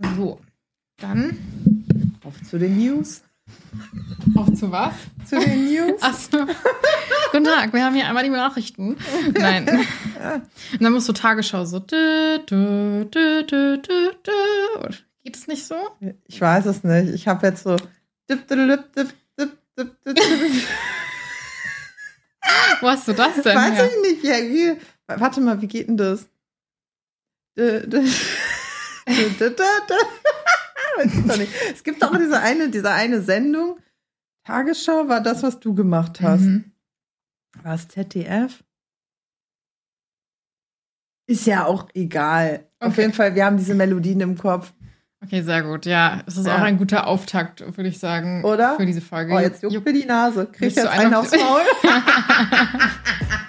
So, dann Auf zu den News. auf zu was? Zu den News. Achso. Guten Tag, wir haben hier einmal die Nachrichten. Nein. Und dann musst du Tagesschau so. Dü, dü, dü, dü, dü, dü. Geht es nicht so? Ich weiß es nicht. Ich habe jetzt so. Wo hast du das denn? Weiß her? ich nicht. Ja, wie, warte mal, wie geht denn das? Es gibt auch diese eine, diese eine Sendung. Tagesschau war das, was du gemacht hast. Mhm. War es ZDF? Ist ja auch egal. Auf Okay. jeden Fall, wir haben diese Melodien im Kopf. Okay, sehr gut. Ja, es ist Ja. auch ein guter Auftakt, würde ich sagen, Oder? für diese Folge. Oh, jetzt juckt mir die Nase. Krieg Willst jetzt du einen aufs auf- Maul?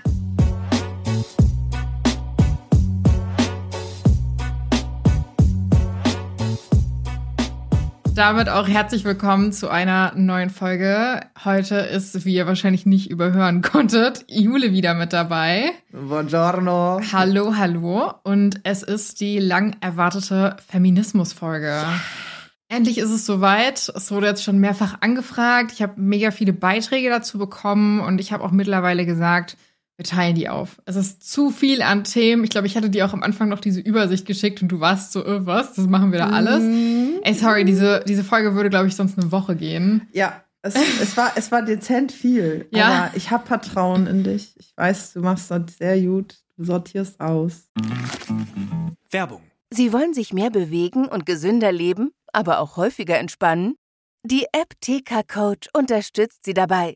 Damit auch herzlich willkommen zu einer neuen Folge. Heute ist, wie ihr wahrscheinlich nicht überhören konntet, Jule wieder mit dabei. Buongiorno. Hallo, hallo. Und es ist die lang erwartete Feminismus-Folge. Endlich ist es soweit. Es wurde jetzt schon mehrfach angefragt. Ich habe mega viele Beiträge dazu bekommen und ich habe auch mittlerweile gesagt, wir teilen die auf. Es ist zu viel an Themen. Ich glaube, ich hatte dir auch am Anfang noch diese Übersicht geschickt und du warst so, äh, was? Das machen wir da alles. Mhm. Ey, sorry, diese, diese Folge würde, glaube ich, sonst eine Woche gehen. Ja, es, es, war, es war dezent viel. Ja. Aber ich habe Vertrauen in dich. Ich weiß, du machst das sehr gut. Du sortierst aus. Werbung. Sie wollen sich mehr bewegen und gesünder leben, aber auch häufiger entspannen? Die App TK Coach unterstützt Sie dabei.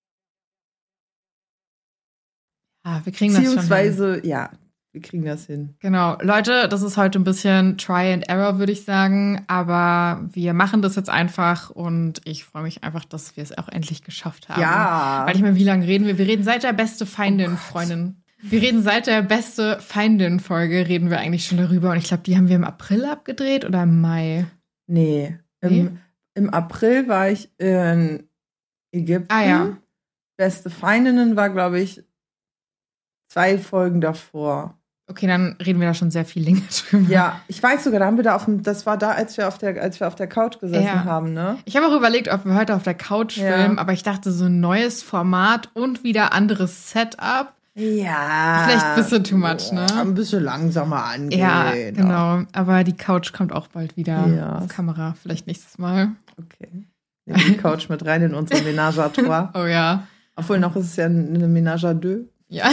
Ah, wir kriegen das. Beziehungsweise, ja, wir kriegen das hin. Genau. Leute, das ist heute ein bisschen Try and Error, würde ich sagen. Aber wir machen das jetzt einfach und ich freue mich einfach, dass wir es auch endlich geschafft haben. Ja. Weil ich meine, wie lange reden wir? Wir reden seit der beste Feindin, Freundin. Wir reden seit der beste Feindin-Folge, reden wir eigentlich schon darüber. Und ich glaube, die haben wir im April abgedreht oder im Mai. Nee. Nee? Im, Im April war ich in Ägypten. Ah, ja. Beste Feindinnen war, glaube ich, zwei Folgen davor. Okay, dann reden wir da schon sehr viel länger drüber. Ja, ich weiß sogar, da haben wir da auf dem, das war da, als wir auf der, als wir auf der Couch gesessen Ja. haben, ne? Ich habe auch überlegt, ob wir heute auf der Couch Ja. filmen, aber ich dachte, so ein neues Format und wieder anderes Setup. Ja. Vielleicht ein bisschen too much, ne? Ein bisschen langsamer angehen. Ja, genau. Aber die Couch kommt auch bald wieder Ja. auf Kamera. Vielleicht nächstes Mal. Okay. Nehmen die Couch mit rein in unsere Ménage à trois. Oh ja. Obwohl noch ist es ja eine Ménage à deux. Ja.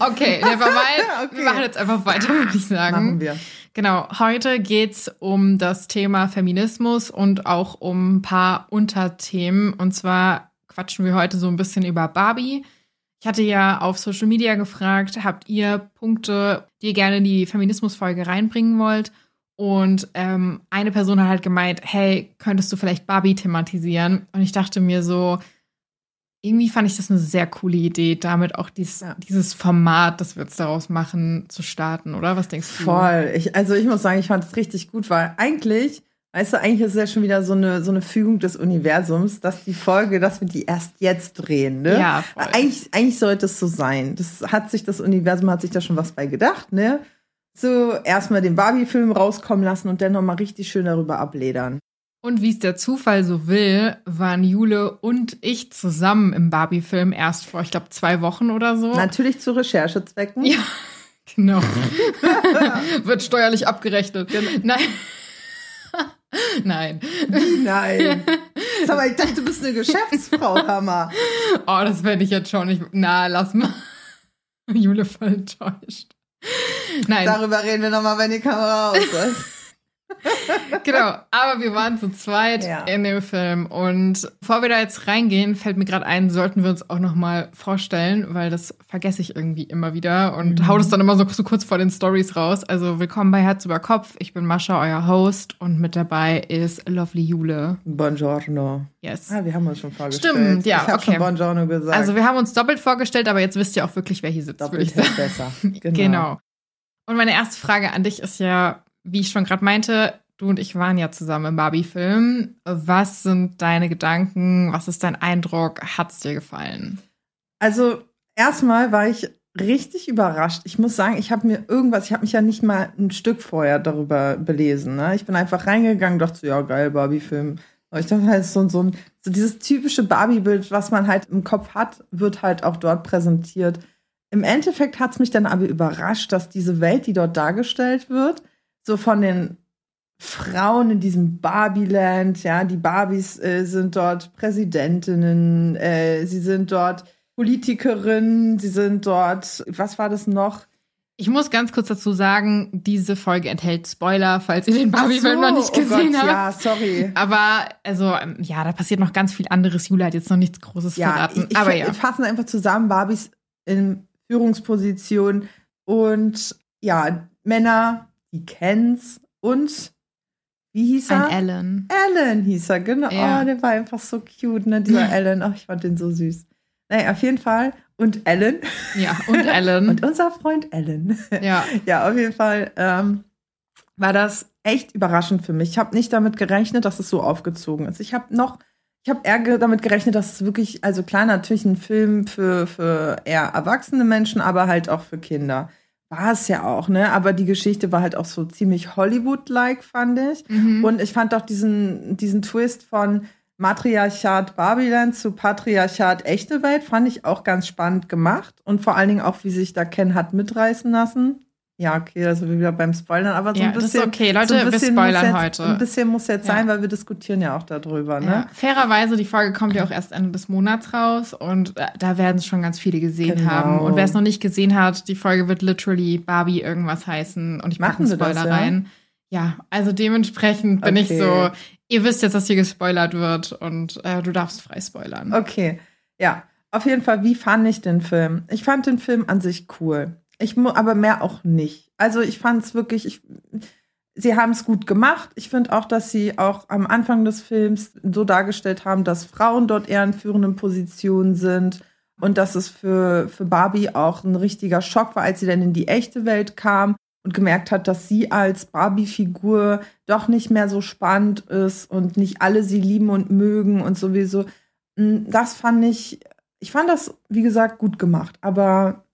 Okay, never mind. Okay. Wir machen jetzt einfach weiter, würde ich sagen. Machen wir. Genau, heute geht's um das Thema Feminismus und auch um ein paar Unterthemen. Und zwar quatschen wir heute so ein bisschen über Barbie. Ich hatte ja auf Social Media gefragt, habt ihr Punkte, die ihr gerne in die Feminismusfolge reinbringen wollt? Und ähm, eine Person hat halt gemeint, hey, könntest du vielleicht Barbie thematisieren? Und ich dachte mir so, irgendwie fand ich das eine sehr coole Idee, damit auch dies, Ja. dieses Format, das wir jetzt daraus machen, zu starten, oder? Was denkst du? Voll. Ich, also ich muss sagen, ich fand es richtig gut, weil eigentlich, weißt du, eigentlich ist es ja schon wieder so eine, so eine Fügung des Universums, dass die Folge, dass wir die erst jetzt drehen, ne? Ja, voll. Eigentlich, eigentlich sollte es so sein. Das hat sich, das Universum hat sich da schon was bei gedacht, ne? So, erstmal den Barbie-Film rauskommen lassen und dann nochmal richtig schön darüber abledern. Und wie es der Zufall so will, waren Jule und ich zusammen im Barbie-Film erst vor, ich glaube, zwei Wochen oder so. Natürlich zu Recherchezwecken. Ja, genau. Wird steuerlich abgerechnet. Nein. Nein. Wie nein. Sag mal, ich dachte, du bist eine Geschäftsfrau, Hammer. Oh, das werde ich jetzt schon nicht. Na, lass mal. Jule voll enttäuscht. Nein. Darüber reden wir nochmal, wenn die Kamera aus ist. Genau, aber wir waren zu zweit Ja. in dem Film und bevor wir da jetzt reingehen, fällt mir gerade ein, sollten wir uns auch noch mal vorstellen, weil das vergesse ich irgendwie immer wieder und Mhm. hau das dann immer so, so kurz vor den Stories raus. Also willkommen bei Herz über Kopf. Ich bin Mascha, euer Host und mit dabei ist Lovely Jule. Buongiorno. Yes. Ah, wir haben uns schon vorgestellt. Stimmt, ja, Ich habe okay. schon Buongiorno gesagt. Also wir haben uns doppelt vorgestellt, aber jetzt wisst ihr auch wirklich, wer hier sitzt, doppelt besser. Genau. Und meine erste Frage an dich ist ja, wie ich schon gerade meinte, du und ich waren ja zusammen im Barbie-Film. Was sind deine Gedanken? Was ist dein Eindruck? Hat's dir gefallen? Also erstmal war ich richtig überrascht. Ich muss sagen, ich habe mir irgendwas, ich habe mich ja nicht mal ein Stück vorher darüber belesen. Ne? Ich bin einfach reingegangen, dachte so, ja geil, Barbie-Film. Ich dachte halt so, so, so dieses typische Barbie-Bild, was man halt im Kopf hat, wird halt auch dort präsentiert. Im Endeffekt hat es mich dann aber überrascht, dass diese Welt, die dort dargestellt wird, so von den Frauen in diesem Barbieland, ja, die Barbies äh, sind dort Präsidentinnen, äh, sie sind dort Politikerinnen, sie sind dort, was war das noch? Ich muss ganz kurz dazu sagen, diese Folge enthält Spoiler, falls ihr den Barbie-Film Ach noch so, nicht gesehen oh Gott, habt. Ja, sorry. Aber, also, ähm, ja, da passiert noch ganz viel anderes. Jule hat jetzt noch nichts Großes Ja, verraten. ich, aber ich ja. fassen einfach zusammen, Barbies in Führungsposition und ja, Männer, die kennt's und wie hieß er? Ein Ellen. Alan hieß er, genau. Ja. Oh, der war einfach so cute, ne? Dieser Alan. Ach, ich fand den so süß. Naja, auf jeden Fall. Und Alan. Ja, und Ellen. Und unser Freund Alan. ja. ja, auf jeden Fall ähm, war das echt überraschend für mich. Ich habe nicht damit gerechnet, dass es so aufgezogen ist. Ich habe noch, ich habe eher damit gerechnet, dass es wirklich, also klar, natürlich ein Film für, für eher erwachsene Menschen, aber halt auch für Kinder. War es ja auch, ne? Aber die Geschichte war halt auch so ziemlich Hollywood-like, fand ich. Mhm. Und ich fand auch diesen, diesen Twist von Matriarchat Babyland zu Patriarchat echte Welt, fand ich auch ganz spannend gemacht. Und vor allen Dingen auch, wie sich da Ken hat mitreißen lassen. Ja, okay, sind wir wieder beim Spoilern, aber so Ja, ein das ist bisschen. okay. Leute, so ein wir bisschen spoilern jetzt, heute. Ein bisschen muss jetzt Ja. sein, weil wir diskutieren ja auch darüber, ne? Ja. Fairerweise, die Folge kommt ja auch erst Ende des Monats raus und äh, da werden es schon ganz viele gesehen Genau. haben. Und wer es noch nicht gesehen hat, die Folge wird literally Barbie irgendwas heißen und ich Machen einen das, Spoiler ja? rein. Ja, also dementsprechend bin ich Okay. so, ihr wisst jetzt, dass hier gespoilert wird und äh, du darfst frei spoilern. Okay, ja. Auf jeden Fall, wie fand ich den Film? Ich fand den Film an sich cool. Ich aber mehr auch nicht. Also ich fand es wirklich, ich, sie haben es gut gemacht. Ich finde auch, dass sie auch am Anfang des Films so dargestellt haben, dass Frauen dort eher in führenden Positionen sind und dass es für, für Barbie auch ein richtiger Schock war, als sie dann in die echte Welt kam und gemerkt hat, dass sie als Barbie-Figur doch nicht mehr so spannend ist und nicht alle sie lieben und mögen und sowieso. Mm, Das fand ich, ich fand das, wie gesagt, gut gemacht, aber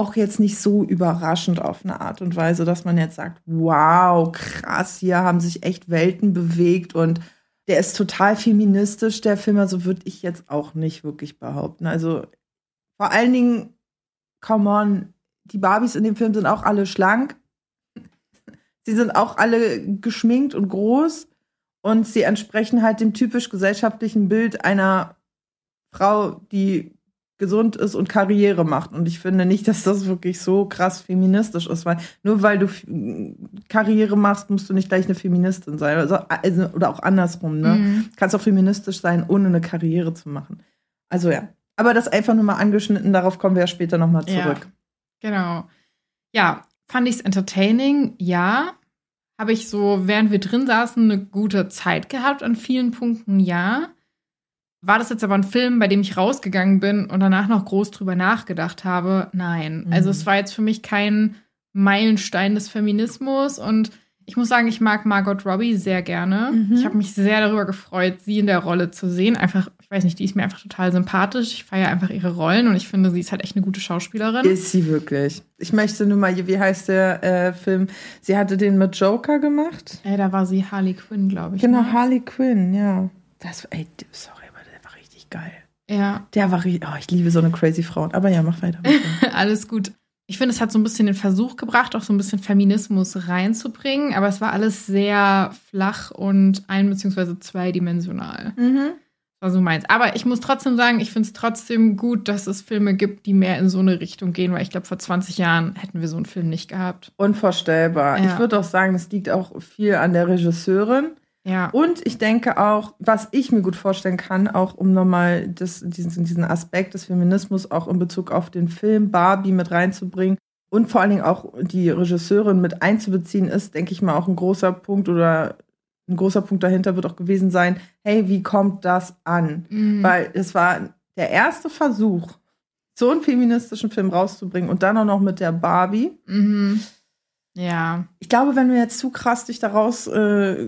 auch jetzt nicht so überraschend auf eine Art und Weise, dass man jetzt sagt, wow, krass, hier haben sich echt Welten bewegt und der ist total feministisch, der Film, also würde ich jetzt auch nicht wirklich behaupten. Also vor allen Dingen, come on, die Barbies in dem Film sind auch alle schlank. Sie sind auch alle geschminkt und groß und sie entsprechen halt dem typisch gesellschaftlichen Bild einer Frau, die gesund ist und Karriere macht. Und ich finde nicht, dass das wirklich so krass feministisch ist, weil nur weil du Karriere machst, musst du nicht gleich eine Feministin sein. Also, also, oder auch andersrum, ne? Mhm. Kannst auch feministisch sein, ohne eine Karriere zu machen. Also ja. Aber das einfach nur mal angeschnitten, darauf kommen wir ja später nochmal Ja. zurück. Genau. Ja, fand ich es entertaining? Ja. Habe ich so, während wir drin saßen, eine gute Zeit gehabt an vielen Punkten? Ja. War das jetzt aber ein Film, bei dem ich rausgegangen bin und danach noch groß drüber nachgedacht habe? Nein. Mhm. Also es war jetzt für mich kein Meilenstein des Feminismus und ich muss sagen, ich mag Margot Robbie sehr gerne. Mhm. Ich habe mich sehr darüber gefreut, sie in der Rolle zu sehen. Einfach, ich weiß nicht, die ist mir einfach total sympathisch. Ich feiere einfach ihre Rollen und ich finde, sie ist halt echt eine gute Schauspielerin. Ist sie wirklich. Ich möchte nur mal, wie heißt der äh, Film? Sie hatte den mit Joker gemacht. Ey, da war sie Harley Quinn, glaube ich. Genau, ne? Harley Quinn, ja. Das, ey, sorry, richtig geil. Ja, Der war richtig, oh, ich liebe so eine crazy Frau. Aber ja, mach weiter. alles gut. Ich finde, es hat so ein bisschen den Versuch gebracht, auch so ein bisschen Feminismus reinzubringen, aber es war alles sehr flach und ein- bzw. zweidimensional. mhm. war so meins. Aber ich muss trotzdem sagen, ich finde es trotzdem gut, dass es Filme gibt, die mehr in so eine Richtung gehen, weil ich glaube, vor 20 Jahren hätten wir so einen Film nicht gehabt. Unvorstellbar. Ja. Ich würde auch sagen, es liegt auch viel an der Regisseurin. Ja. Und ich denke auch, was ich mir gut vorstellen kann, auch um nochmal das, diesen, diesen Aspekt des Feminismus auch in Bezug auf den Film Barbie mit reinzubringen und vor allen Dingen auch die Regisseurin mit einzubeziehen, ist, denke ich mal, auch ein großer Punkt oder ein großer Punkt dahinter wird auch gewesen sein, hey, wie kommt das an? Mhm. Weil es war der erste Versuch, so einen feministischen Film rauszubringen und dann auch noch mit der Barbie. Mhm. Ja. Ich glaube, wenn du jetzt zu krass dich daraus äh,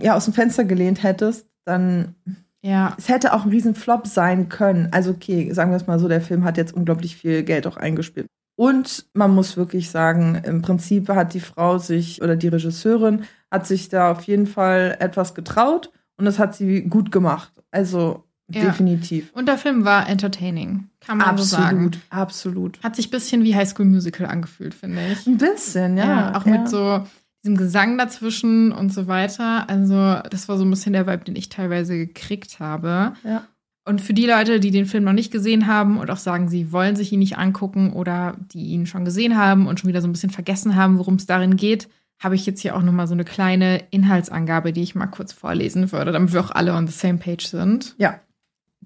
ja, aus dem Fenster gelehnt hättest, dann Ja. es hätte auch ein Riesenflop sein können. Also okay, sagen wir es mal so, der Film hat jetzt unglaublich viel Geld auch eingespielt. Und man muss wirklich sagen, im Prinzip hat die Frau sich oder die Regisseurin hat sich da auf jeden Fall etwas getraut und das hat sie gut gemacht. Also Ja. definitiv. Und der Film war entertaining, kann man so sagen. Absolut, absolut. Hat sich ein bisschen wie High School Musical angefühlt, finde ich. Ein bisschen, ja. auch ja. mit so diesem Gesang dazwischen und so weiter. Also, das war so ein bisschen der Vibe, den ich teilweise gekriegt habe. Ja. Und für die Leute, die den Film noch nicht gesehen haben und auch sagen, sie wollen sich ihn nicht angucken oder die ihn schon gesehen haben und schon wieder so ein bisschen vergessen haben, worum es darin geht, habe ich jetzt hier auch nochmal so eine kleine Inhaltsangabe, die ich mal kurz vorlesen würde, damit wir auch alle on the same page sind. Ja.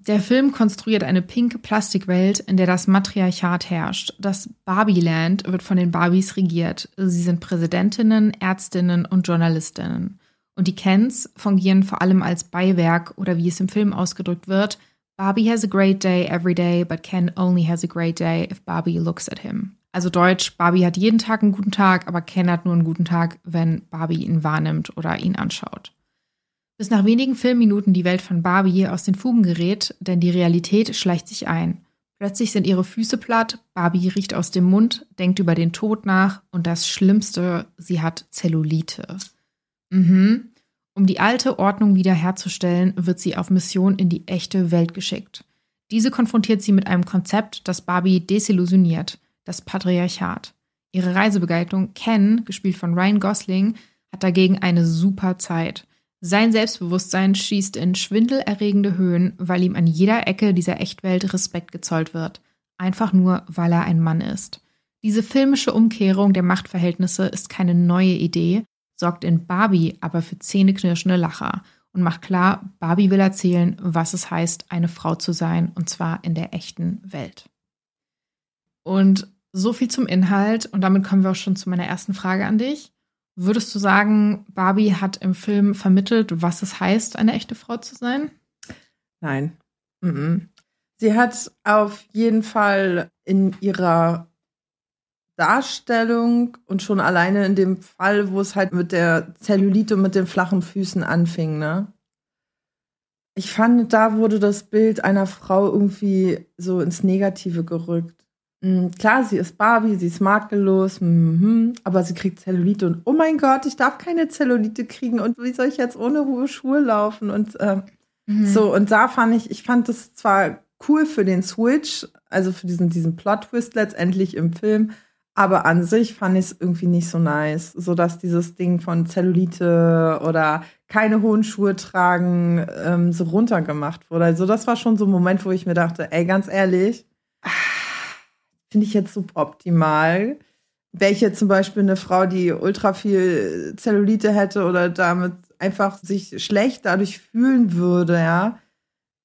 Der Film konstruiert eine pinke Plastikwelt, in der das Matriarchat herrscht. Das Barbieland wird von den Barbies regiert. Sie sind Präsidentinnen, Ärztinnen und Journalistinnen. Und die Kens fungieren vor allem als Beiwerk oder wie es im Film ausgedrückt wird, Barbie has a great day every day, but Ken only has a great day if Barbie looks at him. Also Deutsch, Barbie hat jeden Tag einen guten Tag, aber Ken hat nur einen guten Tag, wenn Barbie ihn wahrnimmt oder ihn anschaut. Bis nach wenigen Filmminuten die Welt von Barbie aus den Fugen gerät, denn die Realität schleicht sich ein. Plötzlich sind ihre Füße platt, Barbie riecht aus dem Mund, denkt über den Tod nach und das Schlimmste, sie hat Zellulite. Mhm. Um die alte Ordnung wiederherzustellen, wird sie auf Mission in die echte Welt geschickt. Diese konfrontiert sie mit einem Konzept, das Barbie desillusioniert, das Patriarchat. Ihre Reisebegleitung Ken, gespielt von Ryan Gosling, hat dagegen eine super Zeit. Sein Selbstbewusstsein schießt in schwindelerregende Höhen, weil ihm an jeder Ecke dieser Echtwelt Respekt gezollt wird. Einfach nur, weil er ein Mann ist. Diese filmische Umkehrung der Machtverhältnisse ist keine neue Idee, sorgt in Barbie aber für zähneknirschende Lacher und macht klar, Barbie will erzählen, was es heißt, eine Frau zu sein, und zwar in der echten Welt. Und so viel zum Inhalt, und damit kommen wir auch schon zu meiner ersten Frage an dich. Würdest du sagen, Barbie hat im Film vermittelt, was es heißt, eine echte Frau zu sein? Nein. Mhm. Sie hat auf jeden Fall in ihrer Darstellung und schon alleine in dem Fall, wo es halt mit der Zellulite und mit den flachen Füßen anfing, ne? Ich fand, da wurde das Bild einer Frau irgendwie so ins Negative gerückt. Mhm, klar, sie ist Barbie, sie ist makellos, mhm, aber sie kriegt Zellulite und oh mein Gott, ich darf keine Zellulite kriegen. Und wie soll ich jetzt ohne hohe Schuhe laufen? Und äh, so, und da fand ich, ich fand das zwar cool für den Switch, also für diesen, diesen Plot-Twist letztendlich im Film, aber an sich fand ich es irgendwie nicht so nice, so dass dieses Ding von Zellulite oder keine hohen Schuhe tragen ähm, so runtergemacht wurde. Also das war schon so ein Moment, wo ich mir dachte, ey, ganz ehrlich, ah, finde ich jetzt suboptimal. Wäre ich jetzt zum Beispiel eine Frau, die ultra viel Zellulite hätte oder damit einfach sich schlecht dadurch fühlen würde, ja,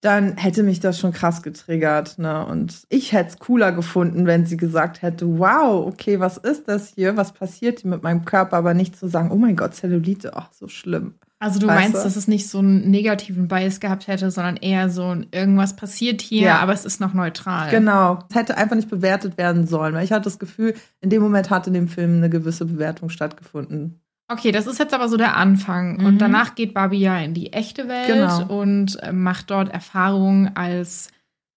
dann hätte mich das schon krass getriggert. Ne? Und ich hätte es cooler gefunden, wenn sie gesagt hätte, wow, okay, was ist das hier? Was passiert hier mit meinem Körper? Aber nicht zu sagen, oh mein Gott, Zellulite, ach, so schlimm. Also du Weißt meinst, du? dass es nicht so einen negativen Bias gehabt hätte, sondern eher so ein irgendwas passiert hier, Ja. aber es ist noch neutral. Genau. Es hätte einfach nicht bewertet werden sollen, weil ich hatte das Gefühl, in dem Moment hat in dem Film eine gewisse Bewertung stattgefunden. Okay, das ist jetzt aber so der Anfang. Mhm. Und danach geht Barbie ja in die echte Welt Genau. und äh, macht dort Erfahrungen als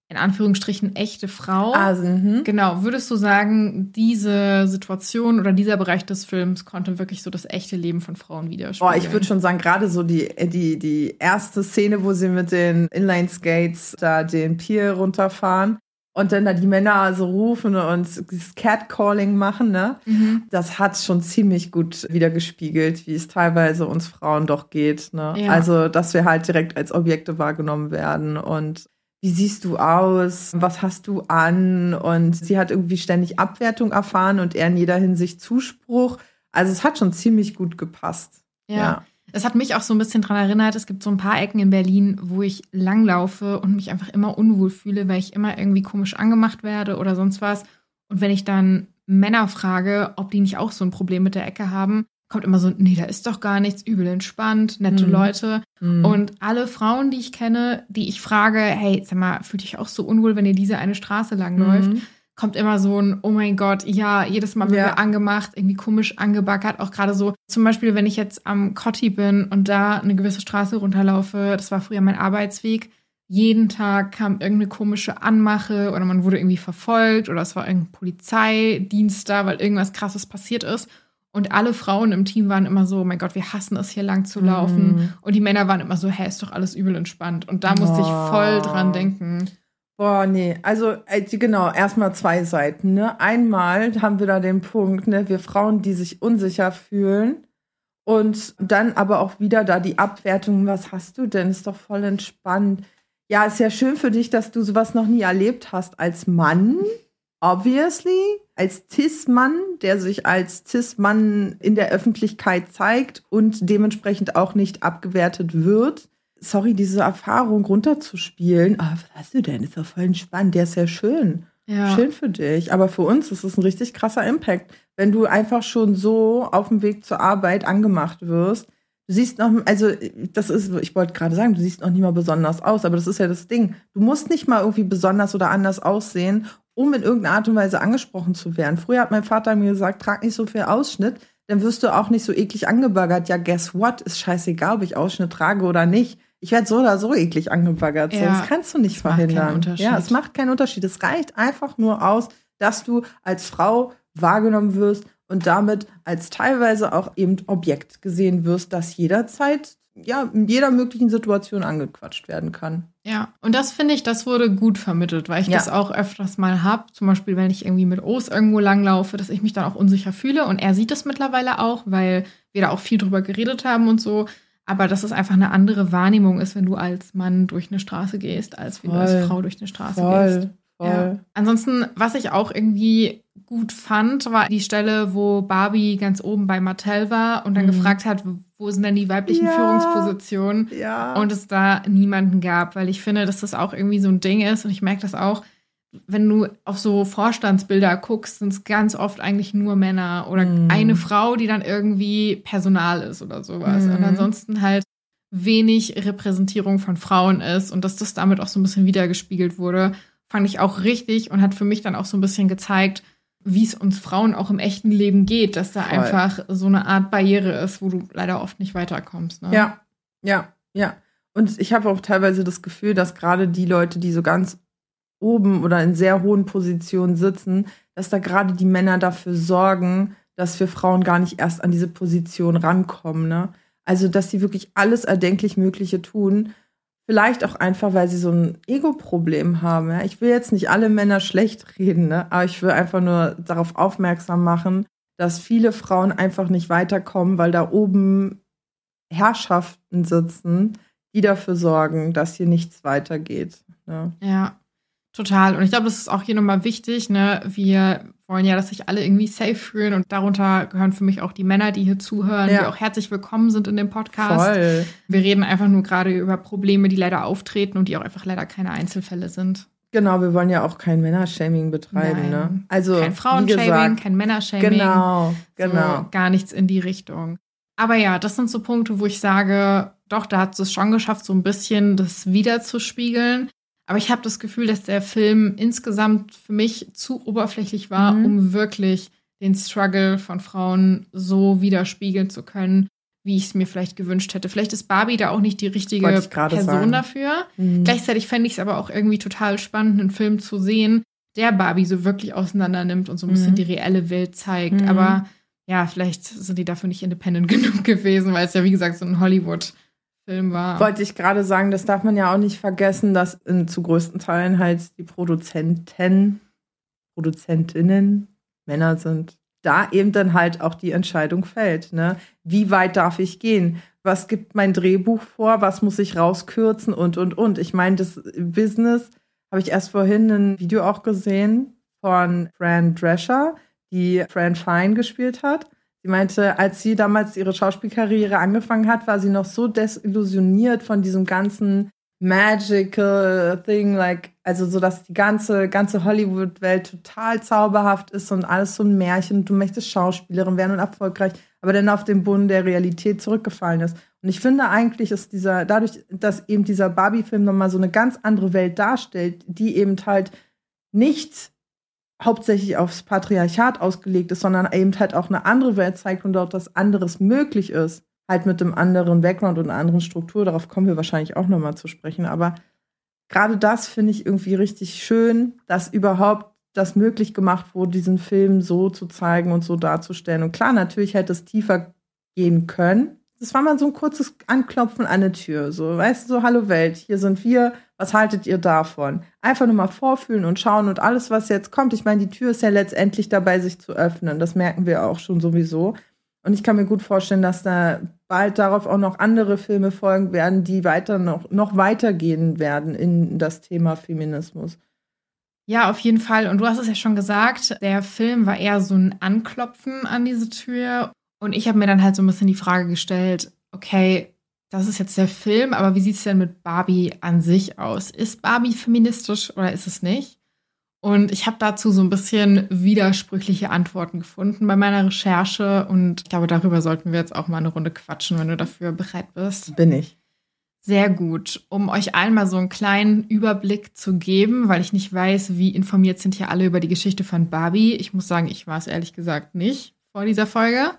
in Anführungsstrichen echte Frau. Also. Genau, würdest du sagen, diese Situation oder dieser Bereich des Films konnte wirklich so das echte Leben von Frauen widerspiegeln? Boah, ich würde schon sagen, gerade so die, die, die erste Szene, wo sie mit den Inline-Skates da den Pier runterfahren. und dann da die Männer so rufen und dieses Catcalling machen, ne? Mhm. Das hat schon ziemlich gut wieder gespiegelt, wie es teilweise uns Frauen doch geht, ne? Ja. Also, dass wir halt direkt als Objekte wahrgenommen werden und wie siehst du aus? Was hast du an? Und sie hat irgendwie ständig Abwertung erfahren und er in jeder Hinsicht Zuspruch. Also, es hat schon ziemlich gut gepasst. Ja. Es hat mich auch so ein bisschen dran erinnert, es gibt so ein paar Ecken in Berlin, wo ich langlaufe und mich einfach immer unwohl fühle, weil ich immer irgendwie komisch angemacht werde oder sonst was. Und wenn ich dann Männer frage, ob die nicht auch so ein Problem mit der Ecke haben, kommt immer so, nee, da ist doch gar nichts, übel entspannt, nette Mhm. Leute. Mhm. Und alle Frauen, die ich kenne, die ich frage, hey, sag mal, fühlt dich auch so unwohl, wenn ihr diese eine Straße langläuft? Mhm. kommt immer so ein, oh mein Gott, ja, jedes Mal wird Ja. wir angemacht, irgendwie komisch angebaggert. Auch gerade so, zum Beispiel, wenn ich jetzt am Kotti bin und da eine gewisse Straße runterlaufe, das war früher mein Arbeitsweg, jeden Tag kam irgendeine komische Anmache oder man wurde irgendwie verfolgt oder es war irgendein Polizeidienst da, weil irgendwas krasses passiert ist. Und alle Frauen im Team waren immer so, oh mein Gott, wir hassen es hier lang zu laufen. Mhm. Und die Männer waren immer so, hä, ist doch alles übel entspannt. Und da musste ich voll Oh. dran denken. Boah, nee, also äh, genau, erstmal zwei Seiten. Ne? Einmal haben wir da den Punkt, ne, wir Frauen, die sich unsicher fühlen und dann aber auch wieder da die Abwertung, was hast du denn? Ist doch voll entspannt. Ja, ist ja schön für dich, dass du sowas noch nie erlebt hast als Mann, obviously, als Cis-Mann, der sich als Cis-Mann in der Öffentlichkeit zeigt und dementsprechend auch nicht abgewertet wird sorry, diese Erfahrung runterzuspielen. Ah, was hast du denn? Ist doch voll entspannt. Der ist ja schön. Ja. Schön für dich. Aber für uns ist es ein richtig krasser Impact, wenn du einfach schon so auf dem Weg zur Arbeit angemacht wirst. Du siehst noch, also das ist, ich wollte gerade sagen, du siehst noch nicht mal besonders aus, aber das ist ja das Ding. Du musst nicht mal irgendwie besonders oder anders aussehen, um in irgendeiner Art und Weise angesprochen zu werden. Früher hat mein Vater mir gesagt, trag nicht so viel Ausschnitt, dann wirst du auch nicht so eklig angebaggert. Ja, guess what? Ist scheißegal, ob ich Ausschnitt trage oder nicht. Ich werde so oder so eklig angebaggert. Ja, das kannst du nicht verhindern. Ja, es macht keinen Unterschied. Es reicht einfach nur aus, dass du als Frau wahrgenommen wirst und damit als teilweise auch eben Objekt gesehen wirst, das jederzeit, ja, in jeder möglichen Situation angequatscht werden kann. Ja, und das finde ich, das wurde gut vermittelt, weil ich Ja. das auch öfters mal habe. Zum Beispiel, wenn ich irgendwie mit Os irgendwo langlaufe, dass ich mich dann auch unsicher fühle. Und er sieht das mittlerweile auch, weil wir da auch viel drüber geredet haben und so. Aber dass es einfach eine andere Wahrnehmung ist, wenn du als Mann durch eine Straße gehst, als wenn du Voll. als Frau durch eine Straße gehst. voll. Ja. Ansonsten, was ich auch irgendwie gut fand, war die Stelle, wo Barbie ganz oben bei Mattel war und dann Mhm. gefragt hat, wo sind denn die weiblichen Ja. Führungspositionen? Ja. und es da niemanden gab, weil ich finde, dass das auch irgendwie so ein Ding ist und ich merke das auch, wenn du auf so Vorstandsbilder guckst, sind es ganz oft eigentlich nur Männer oder Mhm. eine Frau, die dann irgendwie Personal ist oder sowas. Mhm. Und ansonsten halt wenig Repräsentierung von Frauen ist und dass das damit auch so ein bisschen wiedergespiegelt wurde, fand ich auch richtig und hat für mich dann auch so ein bisschen gezeigt, wie es uns Frauen auch im echten Leben geht, dass da Voll. einfach so eine Art Barriere ist, wo du leider oft nicht weiterkommst. Ne? Ja, ja, ja. Und ich habe auch teilweise das Gefühl, dass gerade die Leute, die so ganz oben oder in sehr hohen Positionen sitzen, dass da gerade die Männer dafür sorgen, dass wir Frauen gar nicht erst an diese Position rankommen. Ne? Also, dass sie wirklich alles erdenklich Mögliche tun. Vielleicht auch einfach, weil sie so ein Ego-Problem haben. Ja? Ich will jetzt nicht alle Männer schlecht reden, ne? aber ich will einfach nur darauf aufmerksam machen, dass viele Frauen einfach nicht weiterkommen, weil da oben Herrschaften sitzen, die dafür sorgen, dass hier nichts weitergeht. Ne? Ja, total. Und ich glaube, das ist auch hier nochmal wichtig. Ne? Wir wollen ja, dass sich alle irgendwie safe fühlen und darunter gehören für mich auch die Männer, die hier zuhören, Ja. die auch herzlich willkommen sind in dem Podcast. Voll. Wir reden einfach nur gerade über Probleme, die leider auftreten und die auch einfach leider keine Einzelfälle sind. Genau, wir wollen ja auch kein Männershaming betreiben. Nein. Ne? Also, kein Frauenshaming, kein Männershaming. Genau, genau. So, gar nichts in die Richtung. Aber ja, das sind so Punkte, wo ich sage, doch, da hat es schon geschafft, so ein bisschen das wiederzuspiegeln. Aber ich habe das Gefühl, dass der Film insgesamt für mich zu oberflächlich war, Mhm. um wirklich den Struggle von Frauen so widerspiegeln zu können, wie ich es mir vielleicht gewünscht hätte. Vielleicht ist Barbie da auch nicht die richtige Person sagen. dafür. Mhm. Gleichzeitig fände ich es aber auch irgendwie total spannend, einen Film zu sehen, der Barbie so wirklich auseinander nimmt und so ein bisschen Mhm. die reelle Welt zeigt. Mhm. Aber ja, vielleicht sind die dafür nicht independent genug gewesen, weil es ja, wie gesagt, so ein Hollywood-Film Film war. Wollte ich gerade sagen, das darf man ja auch nicht vergessen, dass in, zu größten Teilen halt die Produzenten, Produzentinnen Männer sind. Da eben dann halt auch die Entscheidung fällt. Ne? Wie weit darf ich gehen? Was gibt mein Drehbuch vor? Was muss ich rauskürzen? Und, und, und. Ich meine, das Business habe ich erst vorhin ein Video auch gesehen von Fran Drescher, die Fran Fine gespielt hat. Sie meinte, als sie damals ihre Schauspielkarriere angefangen hat, war sie noch so desillusioniert von diesem ganzen magical thing, like, also so, dass die ganze, ganze Hollywood-Welt total zauberhaft ist und alles so ein Märchen. Du möchtest Schauspielerin werden und erfolgreich, aber dann auf den Boden der Realität zurückgefallen ist. Und ich finde eigentlich ist dieser, dadurch, dass eben dieser Barbie-Film nochmal so eine ganz andere Welt darstellt, die eben halt nicht hauptsächlich aufs Patriarchat ausgelegt ist, sondern eben halt auch eine andere Welt zeigt und dort was anderes möglich ist. Halt mit einem anderen Background und einer anderen Struktur. Darauf kommen wir wahrscheinlich auch nochmal zu sprechen. Aber gerade das finde ich irgendwie richtig schön, dass überhaupt das möglich gemacht wurde, diesen Film so zu zeigen und so darzustellen. Und klar, natürlich hätte es tiefer gehen können. Das war mal so ein kurzes Anklopfen an eine Tür. So, weißt du, so, hallo Welt, hier sind wir, was haltet ihr davon? Einfach nur mal vorfühlen und schauen und alles, was jetzt kommt. Ich meine, die Tür ist ja letztendlich dabei, sich zu öffnen. Das merken wir auch schon sowieso. Und ich kann mir gut vorstellen, dass da bald darauf auch noch andere Filme folgen werden, die weiter noch, noch weitergehen werden in das Thema Feminismus. Ja, auf jeden Fall. Und du hast es ja schon gesagt, der Film war eher so ein Anklopfen an diese Tür. Und ich habe mir dann halt so ein bisschen die Frage gestellt, okay, das ist jetzt der Film, aber wie sieht es denn mit Barbie an sich aus? Ist Barbie feministisch oder ist es nicht? Und ich habe dazu so ein bisschen widersprüchliche Antworten gefunden bei meiner Recherche und ich glaube, darüber sollten wir jetzt auch mal eine Runde quatschen, wenn du dafür bereit bist. Bin ich. Sehr gut. Um euch allen mal so einen kleinen Überblick zu geben, weil ich nicht weiß, wie informiert sind hier alle über die Geschichte von Barbie. Ich muss sagen, ich war es ehrlich gesagt nicht vor dieser Folge.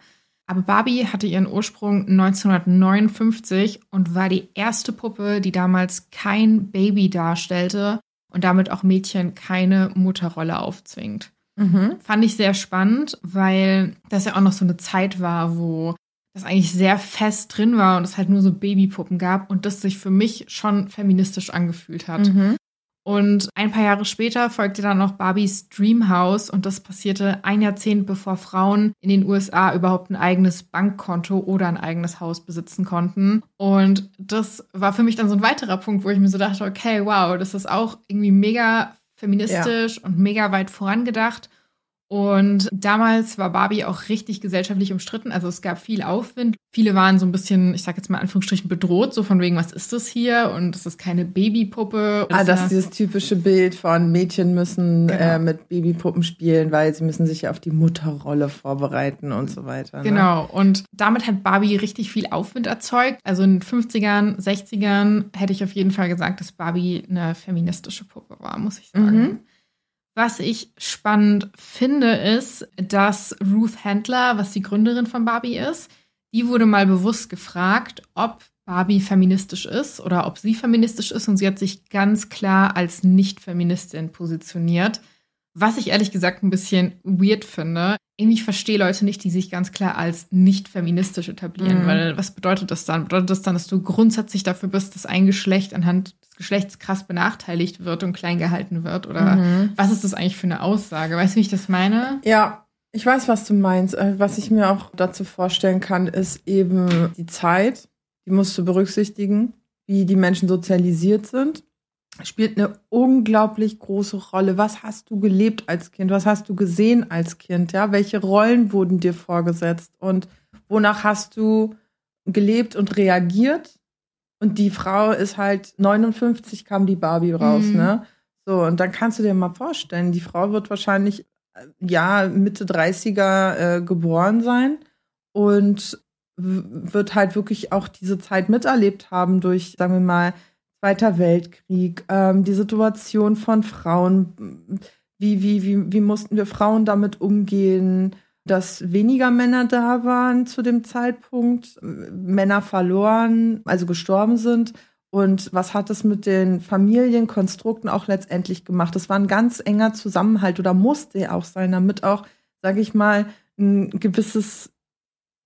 Aber Barbie hatte ihren Ursprung 1959 und war die erste Puppe, die damals kein Baby darstellte und damit auch Mädchen keine Mutterrolle aufzwingt. Mhm. Fand ich sehr spannend, weil das ja auch noch so eine Zeit war, wo das eigentlich sehr fest drin war und es halt nur so Babypuppen gab und das sich für mich schon feministisch angefühlt hat. Mhm. Und ein paar Jahre später folgte dann noch Barbies Dreamhouse und das passierte ein Jahrzehnt bevor Frauen in den USA überhaupt ein eigenes Bankkonto oder ein eigenes Haus besitzen konnten. Und das war für mich dann so ein weiterer Punkt, wo ich mir so dachte, okay, wow, das ist auch irgendwie mega feministisch ja. und mega weit vorangedacht. Und damals war Barbie auch richtig gesellschaftlich umstritten. Also es gab viel Aufwind. Viele waren so ein bisschen, ich sag jetzt mal Anführungsstrichen, bedroht, so von wegen, was ist das hier? Und es ist keine Babypuppe. Ah, das ist dieses typische Bild von Mädchen müssen genau. äh, mit Babypuppen spielen, weil sie müssen sich ja auf die Mutterrolle vorbereiten und so weiter. Ne? Genau. Und damit hat Barbie richtig viel Aufwind erzeugt. Also in den 50ern, 60ern hätte ich auf jeden Fall gesagt, dass Barbie eine feministische Puppe war, muss ich sagen. Mhm. Was ich spannend finde, ist, dass Ruth Handler, was die Gründerin von Barbie ist, die wurde mal bewusst gefragt, ob Barbie feministisch ist oder ob sie feministisch ist und sie hat sich ganz klar als Nicht-Feministin positioniert. Was ich ehrlich gesagt ein bisschen weird finde. Irgendwie verstehe Leute nicht, die sich ganz klar als nicht feministisch etablieren. Mhm. Weil was bedeutet das dann? Bedeutet das dann, dass du grundsätzlich dafür bist, dass ein Geschlecht anhand Geschlechts krass benachteiligt wird und klein gehalten wird? Oder mhm. was ist das eigentlich für eine Aussage? Weißt du, wie ich das meine? Ja, ich weiß, was du meinst. Äh, was ich mir auch dazu vorstellen kann, ist eben die Zeit. Die musst du berücksichtigen, wie die Menschen sozialisiert sind spielt eine unglaublich große Rolle. Was hast du gelebt als Kind? Was hast du gesehen als Kind? Ja, welche Rollen wurden dir vorgesetzt und wonach hast du gelebt und reagiert? Und die Frau ist halt 59 kam die Barbie raus, mhm. ne? So und dann kannst du dir mal vorstellen, die Frau wird wahrscheinlich äh, ja Mitte 30er äh, geboren sein und wird halt wirklich auch diese Zeit miterlebt haben durch, sagen wir mal, Zweiter Weltkrieg, ähm, die Situation von Frauen, wie, wie, wie, wie mussten wir Frauen damit umgehen, dass weniger Männer da waren zu dem Zeitpunkt, Männer verloren, also gestorben sind. Und was hat es mit den Familienkonstrukten auch letztendlich gemacht? Das war ein ganz enger Zusammenhalt oder musste auch sein, damit auch, sage ich mal, ein gewisses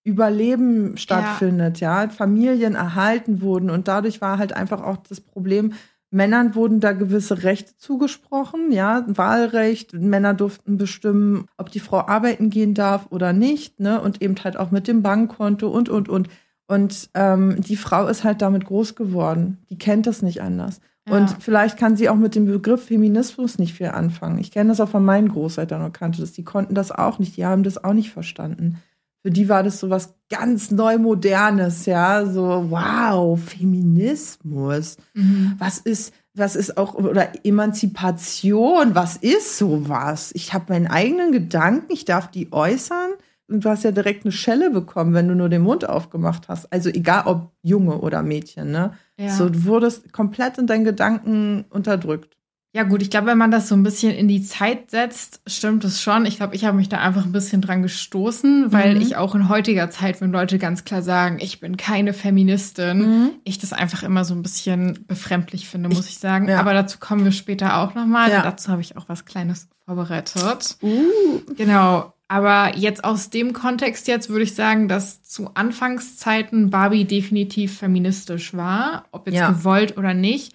Überleben stattfindet, ja. ja. Familien erhalten wurden und dadurch war halt einfach auch das Problem, Männern wurden da gewisse Rechte zugesprochen, ja, Wahlrecht, Männer durften bestimmen, ob die Frau arbeiten gehen darf oder nicht, ne, und eben halt auch mit dem Bankkonto und, und, und. Und ähm, die Frau ist halt damit groß geworden. Die kennt das nicht anders. Ja. Und vielleicht kann sie auch mit dem Begriff Feminismus nicht viel anfangen. Ich kenne das auch von meinen Großeltern und kannte das. Die konnten das auch nicht. Die haben das auch nicht verstanden. Für die war das so was ganz neu modernes, ja, so wow, Feminismus. Mhm. Was ist was ist auch oder Emanzipation, was ist sowas? Ich habe meinen eigenen Gedanken, ich darf die äußern und du hast ja direkt eine Schelle bekommen, wenn du nur den Mund aufgemacht hast. Also egal ob Junge oder Mädchen, ne? Ja. So, du wurdest komplett in deinen Gedanken unterdrückt. Ja, gut, ich glaube, wenn man das so ein bisschen in die Zeit setzt, stimmt es schon. Ich glaube, ich habe mich da einfach ein bisschen dran gestoßen, weil mhm. ich auch in heutiger Zeit, wenn Leute ganz klar sagen, ich bin keine Feministin, mhm. ich das einfach immer so ein bisschen befremdlich finde, muss ich, ich sagen. Ja. Aber dazu kommen wir später auch nochmal. Ja. Dazu habe ich auch was Kleines vorbereitet. Uh. Genau. Aber jetzt aus dem Kontext jetzt würde ich sagen, dass zu Anfangszeiten Barbie definitiv feministisch war, ob jetzt ja. gewollt oder nicht.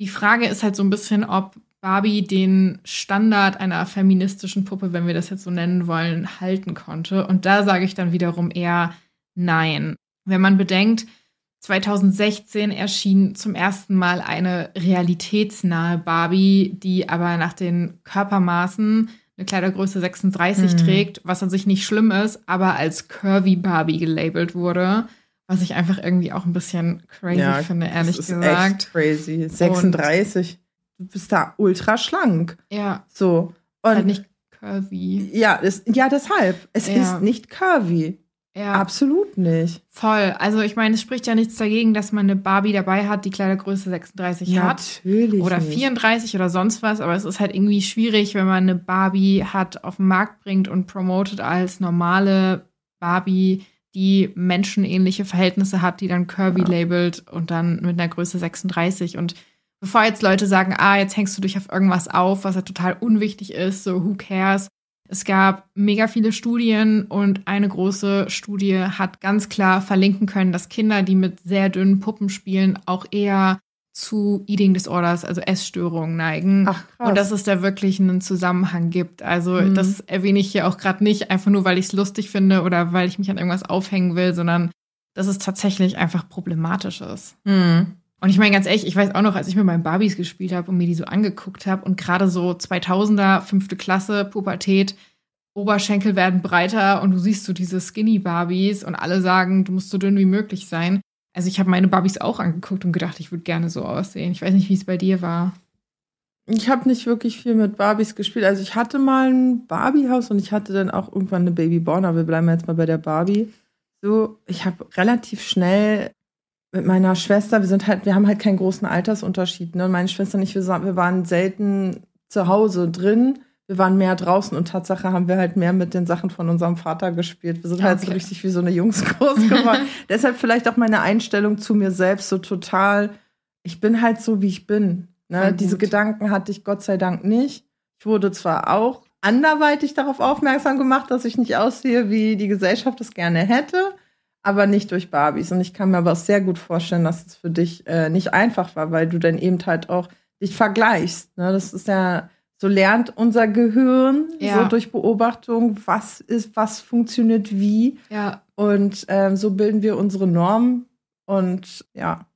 Die Frage ist halt so ein bisschen, ob Barbie den Standard einer feministischen Puppe, wenn wir das jetzt so nennen wollen, halten konnte. Und da sage ich dann wiederum eher nein. Wenn man bedenkt, 2016 erschien zum ersten Mal eine realitätsnahe Barbie, die aber nach den Körpermaßen eine Kleidergröße 36 mhm. trägt, was an sich nicht schlimm ist, aber als Curvy Barbie gelabelt wurde. Was ich einfach irgendwie auch ein bisschen crazy ja, finde, ehrlich das ist gesagt. Echt crazy. 36. Und du bist da ultra schlank. Ja. So. Und halt nicht curvy. Ja, das, ja deshalb. Es ja. ist nicht curvy. Ja. Absolut nicht. Voll. Also ich meine, es spricht ja nichts dagegen, dass man eine Barbie dabei hat, die Kleidergröße 36 Natürlich hat. Natürlich. Oder 34 oder sonst was. Aber es ist halt irgendwie schwierig, wenn man eine Barbie hat, auf den Markt bringt und promotet als normale Barbie, die menschenähnliche Verhältnisse hat, die dann Kirby ja. labelt und dann mit einer Größe 36. Und bevor jetzt Leute sagen, ah, jetzt hängst du dich auf irgendwas auf, was ja total unwichtig ist, so who cares? Es gab mega viele Studien und eine große Studie hat ganz klar verlinken können, dass Kinder, die mit sehr dünnen Puppen spielen, auch eher zu Eating Disorders, also Essstörungen neigen. Ach, krass. Und dass es da wirklich einen Zusammenhang gibt. Also mhm. das erwähne ich hier auch gerade nicht, einfach nur, weil ich es lustig finde oder weil ich mich an irgendwas aufhängen will, sondern dass es tatsächlich einfach problematisch ist. Mhm. Und ich meine ganz ehrlich, ich weiß auch noch, als ich mit meinen Barbies gespielt habe und mir die so angeguckt habe und gerade so 2000er, fünfte Klasse, Pubertät, Oberschenkel werden breiter und du siehst so diese Skinny Barbies und alle sagen, du musst so dünn wie möglich sein. Also ich habe meine Barbies auch angeguckt und gedacht, ich würde gerne so aussehen. Ich weiß nicht, wie es bei dir war. Ich habe nicht wirklich viel mit Barbies gespielt. Also ich hatte mal ein Barbiehaus und ich hatte dann auch irgendwann eine Babyborn, aber wir bleiben jetzt mal bei der Barbie. So, ich habe relativ schnell mit meiner Schwester, wir sind halt, wir haben halt keinen großen Altersunterschied, ne? Meine Schwester und ich, wir waren selten zu Hause drin wir waren mehr draußen und Tatsache haben wir halt mehr mit den Sachen von unserem Vater gespielt. Wir sind okay. halt so richtig wie so eine Jungskurs geworden. Deshalb vielleicht auch meine Einstellung zu mir selbst so total, ich bin halt so, wie ich bin. Ne? Diese Gedanken hatte ich Gott sei Dank nicht. Ich wurde zwar auch anderweitig darauf aufmerksam gemacht, dass ich nicht aussehe, wie die Gesellschaft es gerne hätte, aber nicht durch Barbies. Und ich kann mir aber sehr gut vorstellen, dass es für dich äh, nicht einfach war, weil du dann eben halt auch dich vergleichst. Ne? Das ist ja so lernt unser Gehirn ja. so durch Beobachtung, was ist, was funktioniert wie. Ja. Und ähm, so bilden wir unsere Normen. Und ja.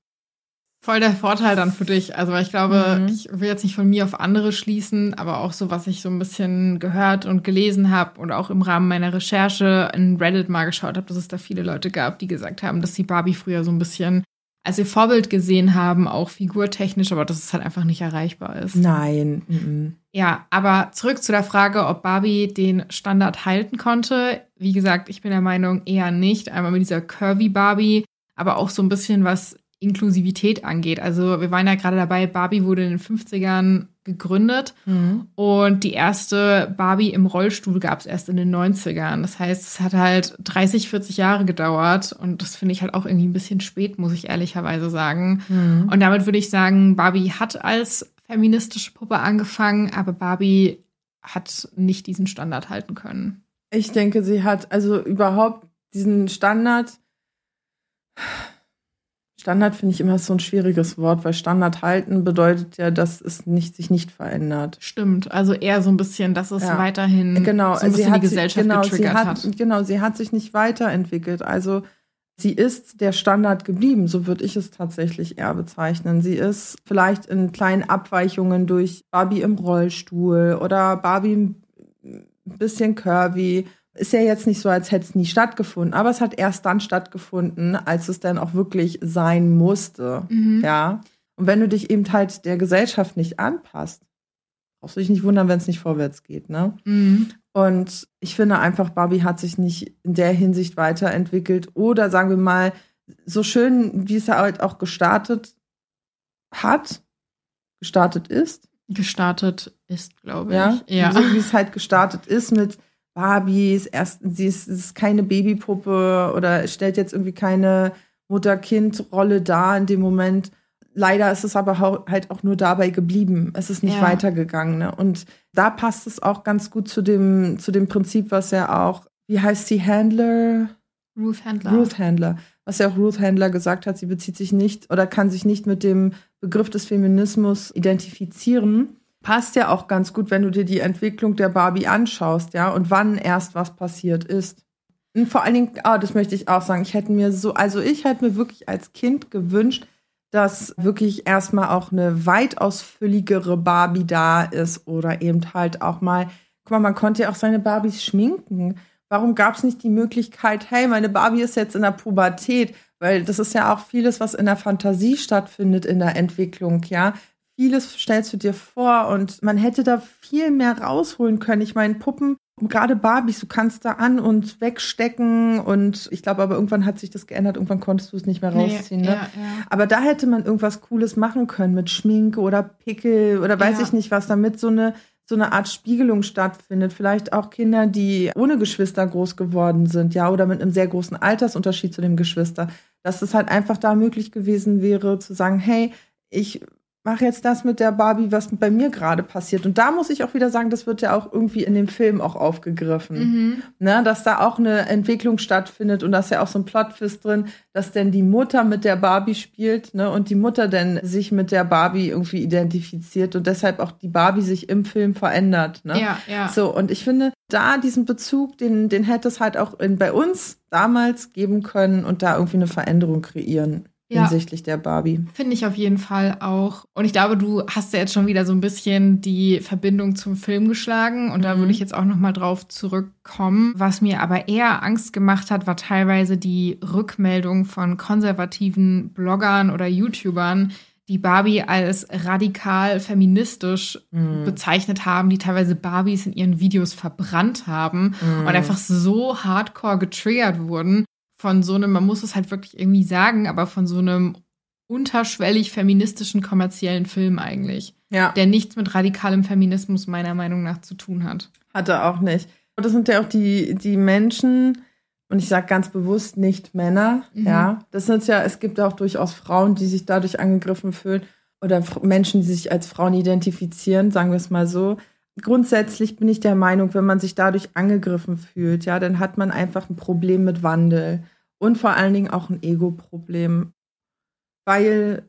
Voll der Vorteil dann für dich. Also ich glaube, mhm. ich will jetzt nicht von mir auf andere schließen, aber auch so, was ich so ein bisschen gehört und gelesen habe und auch im Rahmen meiner Recherche in Reddit mal geschaut habe, dass es da viele Leute gab, die gesagt haben, dass sie Barbie früher so ein bisschen als ihr Vorbild gesehen haben, auch figurtechnisch, aber dass es halt einfach nicht erreichbar ist. Nein. Mhm. Ja, aber zurück zu der Frage, ob Barbie den Standard halten konnte. Wie gesagt, ich bin der Meinung eher nicht. Einmal mit dieser Curvy Barbie, aber auch so ein bisschen was Inklusivität angeht. Also wir waren ja gerade dabei, Barbie wurde in den 50ern gegründet mhm. und die erste Barbie im Rollstuhl gab es erst in den 90ern. Das heißt, es hat halt 30, 40 Jahre gedauert und das finde ich halt auch irgendwie ein bisschen spät, muss ich ehrlicherweise sagen. Mhm. Und damit würde ich sagen, Barbie hat als feministische Puppe angefangen, aber Barbie hat nicht diesen Standard halten können. Ich denke, sie hat also überhaupt diesen Standard. Standard finde ich immer so ein schwieriges Wort, weil Standard halten bedeutet ja, dass es nicht, sich nicht verändert. Stimmt, also eher so ein bisschen, dass es Ja. weiterhin Genau, so ein sie bisschen hat die sich- Gesellschaft genau, sie getriggert hat, hat. Genau, sie hat sich nicht weiterentwickelt. Also sie ist der Standard geblieben, so würde ich es tatsächlich eher bezeichnen. Sie ist vielleicht in kleinen Abweichungen durch Barbie im Rollstuhl oder Barbie ein bisschen curvy. Ist ja jetzt nicht so, als hätte es nie stattgefunden, aber es hat erst dann stattgefunden, als es dann auch wirklich sein musste. Mhm. Ja. Und wenn du dich eben halt der Gesellschaft nicht anpasst, brauchst du dich nicht wundern, wenn es nicht vorwärts geht, ne? Mhm. Und ich finde einfach, Barbie hat sich nicht in der Hinsicht weiterentwickelt. Oder sagen wir mal, so schön, wie es halt auch gestartet hat, gestartet ist, Gestartet ist, glaube ich. ja, ja. so wie es halt gestartet ist mit Barbies, erst, sie ist, ist keine Babypuppe oder stellt jetzt irgendwie keine Mutter-Kind-Rolle dar in dem Moment. Leider ist es aber halt auch nur dabei geblieben. Es ist nicht Ja. weitergegangen. Ne? Und da passt es auch ganz gut zu dem, zu dem Prinzip, was ja auch, wie heißt sie, Handler? Ruth Handler. Ruth Handler. Was ja auch Ruth Handler gesagt hat, sie bezieht sich nicht oder kann sich nicht mit dem Begriff des Feminismus identifizieren. Passt ja auch ganz gut, wenn du dir die Entwicklung der Barbie anschaust, ja, und wann erst was passiert ist. Und vor allen Dingen, ah, das möchte ich auch sagen, ich hätte mir so, also ich hätte mir wirklich als Kind gewünscht, dass wirklich erstmal auch eine weitaus fülligere Barbie da ist oder eben halt auch mal, guck mal, man konnte ja auch seine Barbies schminken. Warum gab es nicht die Möglichkeit, hey, meine Barbie ist jetzt in der Pubertät? Weil das ist ja auch vieles, was in der Fantasie stattfindet in der Entwicklung, ja. Vieles stellst du dir vor und man hätte da viel mehr rausholen können. Ich meine, Puppen, gerade Barbies, du kannst da an und wegstecken und ich glaube aber irgendwann hat sich das geändert, irgendwann konntest du es nicht mehr Nee, rausziehen. ne? ja, ja. Aber da hätte man irgendwas Cooles machen können mit Schminke oder Pickel oder weiß Ja. ich nicht was, damit so eine so eine Art Spiegelung stattfindet. Vielleicht auch Kinder, die ohne Geschwister groß geworden sind, ja, oder mit einem sehr großen Altersunterschied zu dem Geschwister, dass es halt einfach da möglich gewesen wäre, zu sagen, hey, ich mache jetzt das mit der Barbie, was bei mir gerade passiert. Und da muss ich auch wieder sagen, das wird ja auch irgendwie in dem Film auch aufgegriffen Mhm. ne, dass da auch eine Entwicklung stattfindet und da ist ja auch so ein Plot-Twist drin, dass denn die Mutter mit der Barbie spielt, ne, und die Mutter denn sich mit der Barbie irgendwie identifiziert und deshalb auch die Barbie sich im Film verändert, ne? Ja, ja. So, und ich finde, da diesen Bezug, den, den hätte es halt auch in, bei uns damals geben können und da irgendwie eine Veränderung kreieren Ja. hinsichtlich der Barbie. Finde ich auf jeden Fall auch. Und ich glaube, du hast ja jetzt schon wieder so ein bisschen die Verbindung zum Film geschlagen. Und da Mhm. würde ich jetzt auch noch mal drauf zurückkommen. Was mir aber eher Angst gemacht hat, war teilweise die Rückmeldung von konservativen Bloggern oder YouTubern, die Barbie als radikal feministisch Mhm. bezeichnet haben, die teilweise Barbies in ihren Videos verbrannt haben Mhm. und einfach so hardcore getriggert wurden von so einem, man muss es halt wirklich irgendwie sagen, aber von so einem unterschwellig feministischen kommerziellen Film eigentlich, Ja. der nichts mit radikalem Feminismus meiner Meinung nach zu tun hat. Hat er auch nicht. Und das sind ja auch die, die Menschen, und ich sage ganz bewusst nicht Männer, Mhm. ja. Das sind ja, es gibt auch durchaus Frauen, die sich dadurch angegriffen fühlen oder Menschen, die sich als Frauen identifizieren, sagen wir es mal so. Grundsätzlich bin ich der Meinung, wenn man sich dadurch angegriffen fühlt, ja, dann hat man einfach ein Problem mit Wandel und vor allen Dingen auch ein Ego-Problem. Weil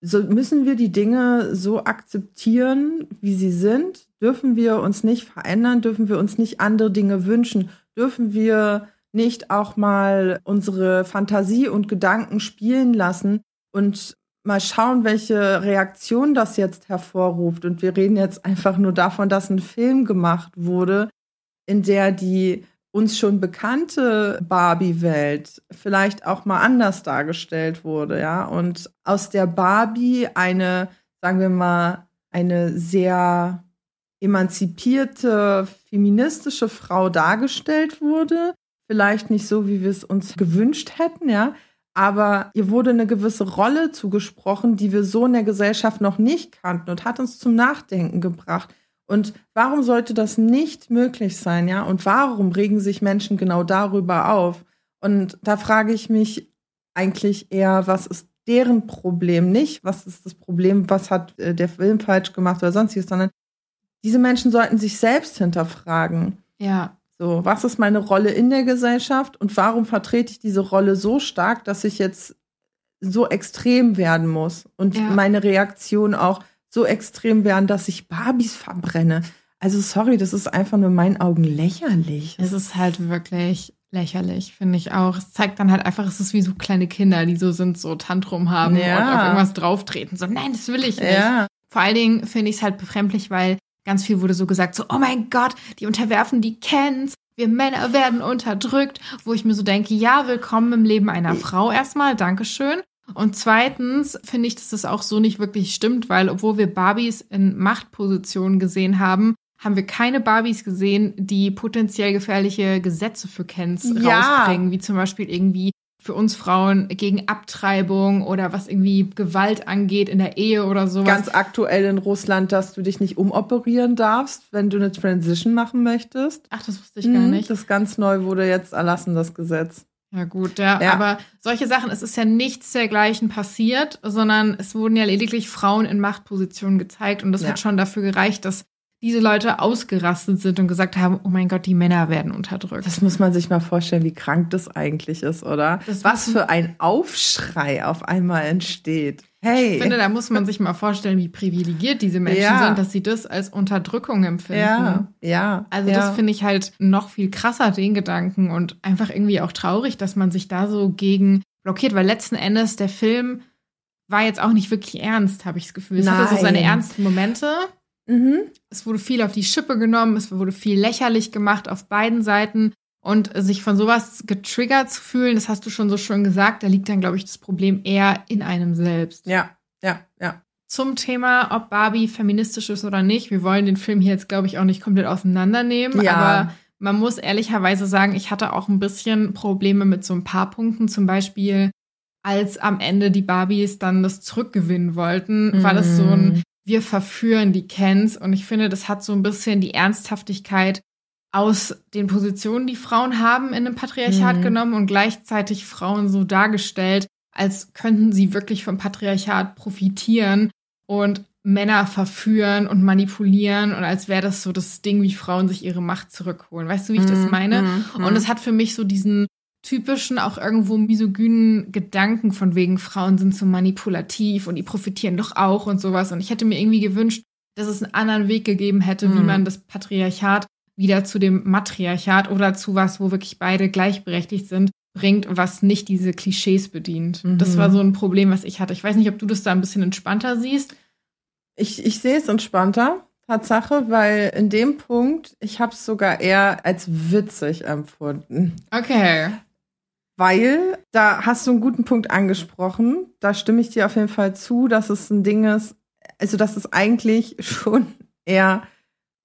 so müssen wir die Dinge so akzeptieren, wie sie sind? Dürfen wir uns nicht verändern? Dürfen wir uns nicht andere Dinge wünschen? Dürfen wir nicht auch mal unsere Fantasie und Gedanken spielen lassen und mal schauen, welche Reaktion das jetzt hervorruft? Und wir reden jetzt einfach nur davon, dass ein Film gemacht wurde, in der die uns schon bekannte Barbie-Welt vielleicht auch mal anders dargestellt wurde, ja. Und aus der Barbie eine, sagen wir mal, eine sehr emanzipierte, feministische Frau dargestellt wurde. Vielleicht nicht so, wie wir es uns gewünscht hätten, ja. Aber ihr wurde eine gewisse Rolle zugesprochen, die wir so in der Gesellschaft noch nicht kannten und hat uns zum Nachdenken gebracht. Und warum sollte das nicht möglich sein, ja? Und warum regen sich Menschen genau darüber auf? Und da frage ich mich eigentlich eher, was ist deren Problem nicht? Was ist das Problem? Was hat äh, der Film falsch gemacht oder sonstiges? Sondern diese Menschen sollten sich selbst hinterfragen. Ja. So, was ist meine Rolle in der Gesellschaft und warum vertrete ich diese Rolle so stark, dass ich jetzt so extrem werden muss und Ja. meine Reaktion auch so extrem werden, dass ich Barbies verbrenne. Also sorry, das ist einfach nur in meinen Augen lächerlich. Es ist halt wirklich lächerlich, finde ich auch. Es zeigt dann halt einfach, es ist wie so kleine Kinder, die so sind, so Tantrum haben Ja. und auf irgendwas drauftreten. So, nein, das will ich nicht. Ja, Vor allen Dingen finde ich es halt befremdlich, weil ganz viel wurde so gesagt, so, oh mein Gott, die unterwerfen die Kens, wir Männer werden unterdrückt, wo ich mir so denke, ja, willkommen im Leben einer Frau erstmal, Dankeschön. Und zweitens finde ich, dass das auch so nicht wirklich stimmt, weil obwohl wir Barbies in Machtpositionen gesehen haben, haben wir keine Barbies gesehen, die potenziell gefährliche Gesetze für Kens Ja. rausbringen, wie zum Beispiel irgendwie für uns Frauen gegen Abtreibung oder was irgendwie Gewalt angeht in der Ehe oder sowas. ganz aktuell in Russland, dass du dich nicht umoperieren darfst, wenn du eine Transition machen möchtest. Ach, das wusste ich gar Mhm, nicht. Das ganz neu wurde jetzt erlassen, das Gesetz. Ja, gut, ja, Ja. Aber solche Sachen, es ist ja nichts dergleichen passiert, sondern es wurden ja lediglich Frauen in Machtpositionen gezeigt und das Ja. hat schon dafür gereicht, dass diese Leute ausgerastet sind und gesagt haben, oh mein Gott, die Männer werden unterdrückt. Das muss man sich mal vorstellen, wie krank das eigentlich ist, oder? Das Was für ein Aufschrei auf einmal entsteht. Hey. Ich finde, da muss man sich mal vorstellen, wie privilegiert diese Menschen Ja. sind, dass sie das als Unterdrückung empfinden. ja, ja. Also ja. das finde ich halt noch viel krasser, den Gedanken und einfach irgendwie auch traurig, dass man sich da so gegen blockiert, weil letzten Endes der Film war jetzt auch nicht wirklich ernst, habe ich das Gefühl. Es hatte so seine Nein. ernsten Momente. Mhm. Es wurde viel auf die Schippe genommen, es wurde viel lächerlich gemacht auf beiden Seiten. Und sich von sowas getriggert zu fühlen, das hast du schon so schön gesagt, da liegt dann, glaube ich, das Problem eher in einem selbst. Ja, ja, ja. Zum Thema, ob Barbie feministisch ist oder nicht. Wir wollen den Film hier jetzt, glaube ich, auch nicht komplett auseinandernehmen. Ja. Aber man muss ehrlicherweise sagen, ich hatte auch ein bisschen Probleme mit so ein paar Punkten. Zum Beispiel, als am Ende die Barbies dann das zurückgewinnen wollten, war das so ein, wir verführen die Kens. Und ich finde, das hat so ein bisschen die Ernsthaftigkeit aus den Positionen, die Frauen haben in einem Patriarchat Mhm. genommen und gleichzeitig Frauen so dargestellt, als könnten sie wirklich vom Patriarchat profitieren und Männer verführen und manipulieren und als wäre das so das Ding, wie Frauen sich ihre Macht zurückholen. Weißt du, wie ich das Mhm, meine? mhm, Und mhm. es hat für mich so diesen typischen, auch irgendwo misogynen Gedanken von wegen Frauen sind so manipulativ und die profitieren doch auch und sowas. Und ich hätte mir irgendwie gewünscht, dass es einen anderen Weg gegeben hätte, wie Mhm. man das Patriarchat wieder zu dem Matriarchat oder zu was, wo wirklich beide gleichberechtigt sind, bringt, was nicht diese Klischees bedient. Mhm. Das war so ein Problem, was ich hatte. Ich weiß nicht, ob du das da ein bisschen entspannter siehst. Ich, ich sehe es entspannter, Tatsache, weil in dem Punkt, ich habe es sogar eher als witzig empfunden. Okay. Weil, da hast du einen guten Punkt angesprochen. Da stimme ich dir auf jeden Fall zu, dass es ein Ding ist, also dass es eigentlich schon eher,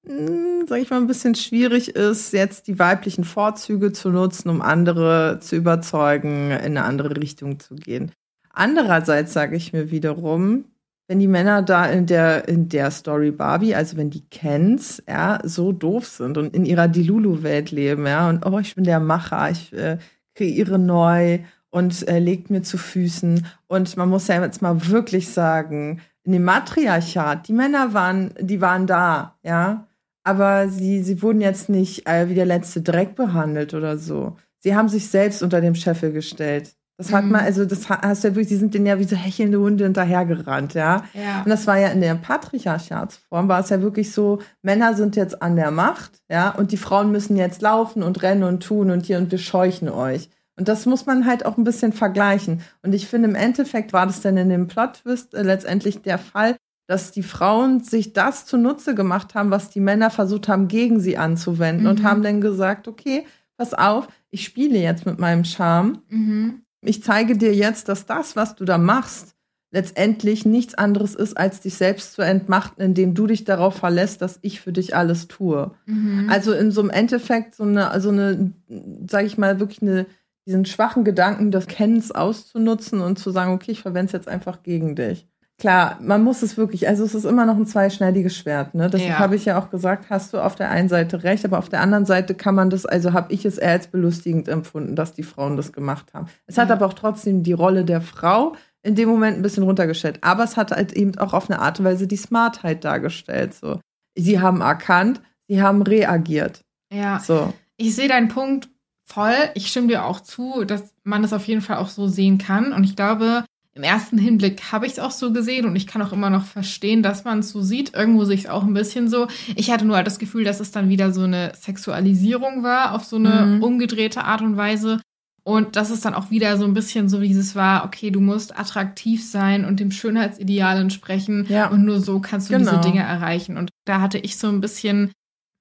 mh, sag ich mal, ein bisschen schwierig ist, jetzt die weiblichen Vorzüge zu nutzen, um andere zu überzeugen, in eine andere Richtung zu gehen. Andererseits sage ich mir wiederum, wenn die Männer da in der, in der Story Barbie, also wenn die Kens, ja, so doof sind und in ihrer Dilulu-Welt leben, ja, und oh, ich bin der Macher, ich äh, kreiere neu und äh, legt mir zu Füßen. Und man muss ja jetzt mal wirklich sagen, in dem Matriarchat, die Männer waren, die waren da, ja, aber sie, sie wurden jetzt nicht äh, wie der letzte Dreck behandelt oder so. Sie haben sich selbst unter dem Scheffel gestellt. Das hat Mhm. man, also das ha- hast du ja wirklich, die sind denen ja wie so hechelnde Hunde hinterhergerannt, ja. Ja. Und das war ja in der Patriarchatsform, war es ja wirklich so, Männer sind jetzt an der Macht, ja, und die Frauen müssen jetzt laufen und rennen und tun und hier und wir scheuchen euch. Und das muss man halt auch ein bisschen vergleichen. Und ich finde, im Endeffekt war das dann in dem Plot-Twist äh, letztendlich der Fall, dass die Frauen sich das zunutze gemacht haben, was die Männer versucht haben, gegen sie anzuwenden und Mhm. haben dann gesagt, okay, pass auf, ich spiele jetzt mit meinem Charme Mhm. ich zeige dir jetzt, dass das, was du da machst, letztendlich nichts anderes ist, als dich selbst zu entmachten, indem du dich darauf verlässt, dass ich für dich alles tue. Mhm. Also in so einem Endeffekt so eine, also eine, sage ich mal, wirklich eine, diesen schwachen Gedanken des Kennens auszunutzen und zu sagen, okay, ich verwende es jetzt einfach gegen dich. Klar, man muss es wirklich, also es ist immer noch ein zweischneidiges Schwert, ne? Deshalb Ja. habe ich ja auch gesagt, hast du auf der einen Seite recht, aber auf der anderen Seite kann man das, also habe ich es eher als belustigend empfunden, dass die Frauen das gemacht haben. Es hat Ja. aber auch trotzdem die Rolle der Frau in dem Moment ein bisschen runtergestellt. Aber es hat halt eben auch auf eine Art und Weise die Smartheit dargestellt. So. Sie haben erkannt, sie haben reagiert. ja. So. ich sehe deinen Punkt voll. Ich stimme dir auch zu, dass man es auf jeden Fall auch so sehen kann. Und ich glaube, im ersten Hinblick habe ich es auch so gesehen und ich kann auch immer noch verstehen, dass man es so sieht. Irgendwo sehe ich es auch ein bisschen so. Ich hatte nur halt das Gefühl, dass es dann wieder so eine Sexualisierung war, auf so eine Mhm. umgedrehte Art und Weise. Und dass es dann auch wieder so ein bisschen so dieses war, okay, du musst attraktiv sein und dem Schönheitsideal entsprechen. Ja. Und nur so kannst du Genau. diese Dinge erreichen. Und da hatte ich so ein bisschen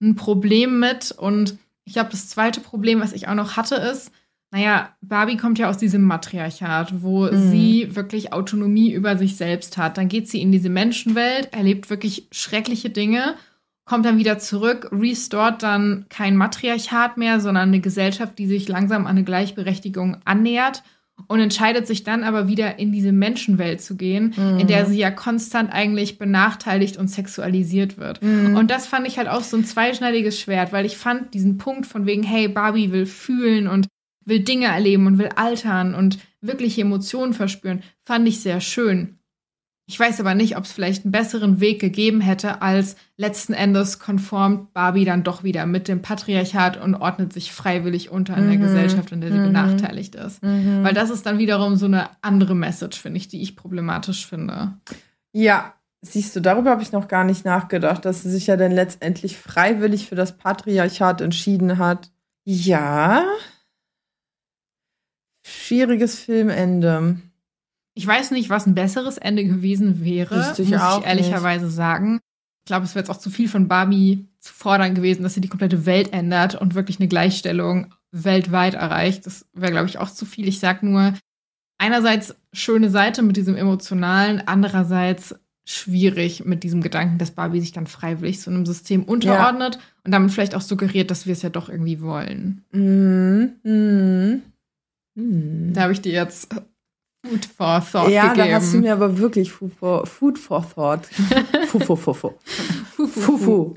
ein Problem mit. Und ich glaube, das zweite Problem, was ich auch noch hatte, ist, naja, Barbie kommt ja aus diesem Matriarchat, wo Mhm. sie wirklich Autonomie über sich selbst hat. Dann geht sie in diese Menschenwelt, erlebt wirklich schreckliche Dinge, kommt dann wieder zurück, restored dann kein Matriarchat mehr, sondern eine Gesellschaft, die sich langsam an eine Gleichberechtigung annähert und entscheidet sich dann aber wieder in diese Menschenwelt zu gehen, in der sie ja konstant eigentlich benachteiligt und sexualisiert wird. Und das fand ich halt auch so ein zweischneidiges Schwert, weil ich fand diesen Punkt von wegen, hey, Barbie will fühlen und will Dinge erleben und will altern und wirkliche Emotionen verspüren, fand ich sehr schön. Ich weiß aber nicht, ob es vielleicht einen besseren Weg gegeben hätte, als letzten Endes konformt Barbie dann doch wieder mit dem Patriarchat und ordnet sich freiwillig unter in der Mhm. Gesellschaft, in der sie Mhm. benachteiligt ist. Mhm. Weil das ist dann wiederum so eine andere Message, finde ich, die ich problematisch finde. Ja, siehst du, darüber habe ich noch gar nicht nachgedacht, dass sie sich ja dann letztendlich freiwillig für das Patriarchat entschieden hat. Ja. Schwieriges Filmende. Ich weiß nicht, was ein besseres Ende gewesen wäre, Wüsste ich muss auch ich ehrlicherweise sagen. Ich glaube, es wäre jetzt auch zu viel von Barbie zu fordern gewesen, dass sie die komplette Welt ändert und wirklich eine Gleichstellung weltweit erreicht. Das wäre, glaube ich, auch zu viel. Ich sag nur, einerseits schöne Seite mit diesem emotionalen, andererseits schwierig mit diesem Gedanken, dass Barbie sich dann freiwillig zu einem System unterordnet und damit vielleicht auch suggeriert, dass wir es ja doch irgendwie wollen. Mhm. Mhm. Mhm. Da habe ich dir jetzt Food for Thought ja, gegeben. da hast du mir aber wirklich Food for, food for Thought. Fu, fu, fu, fu. Fufu.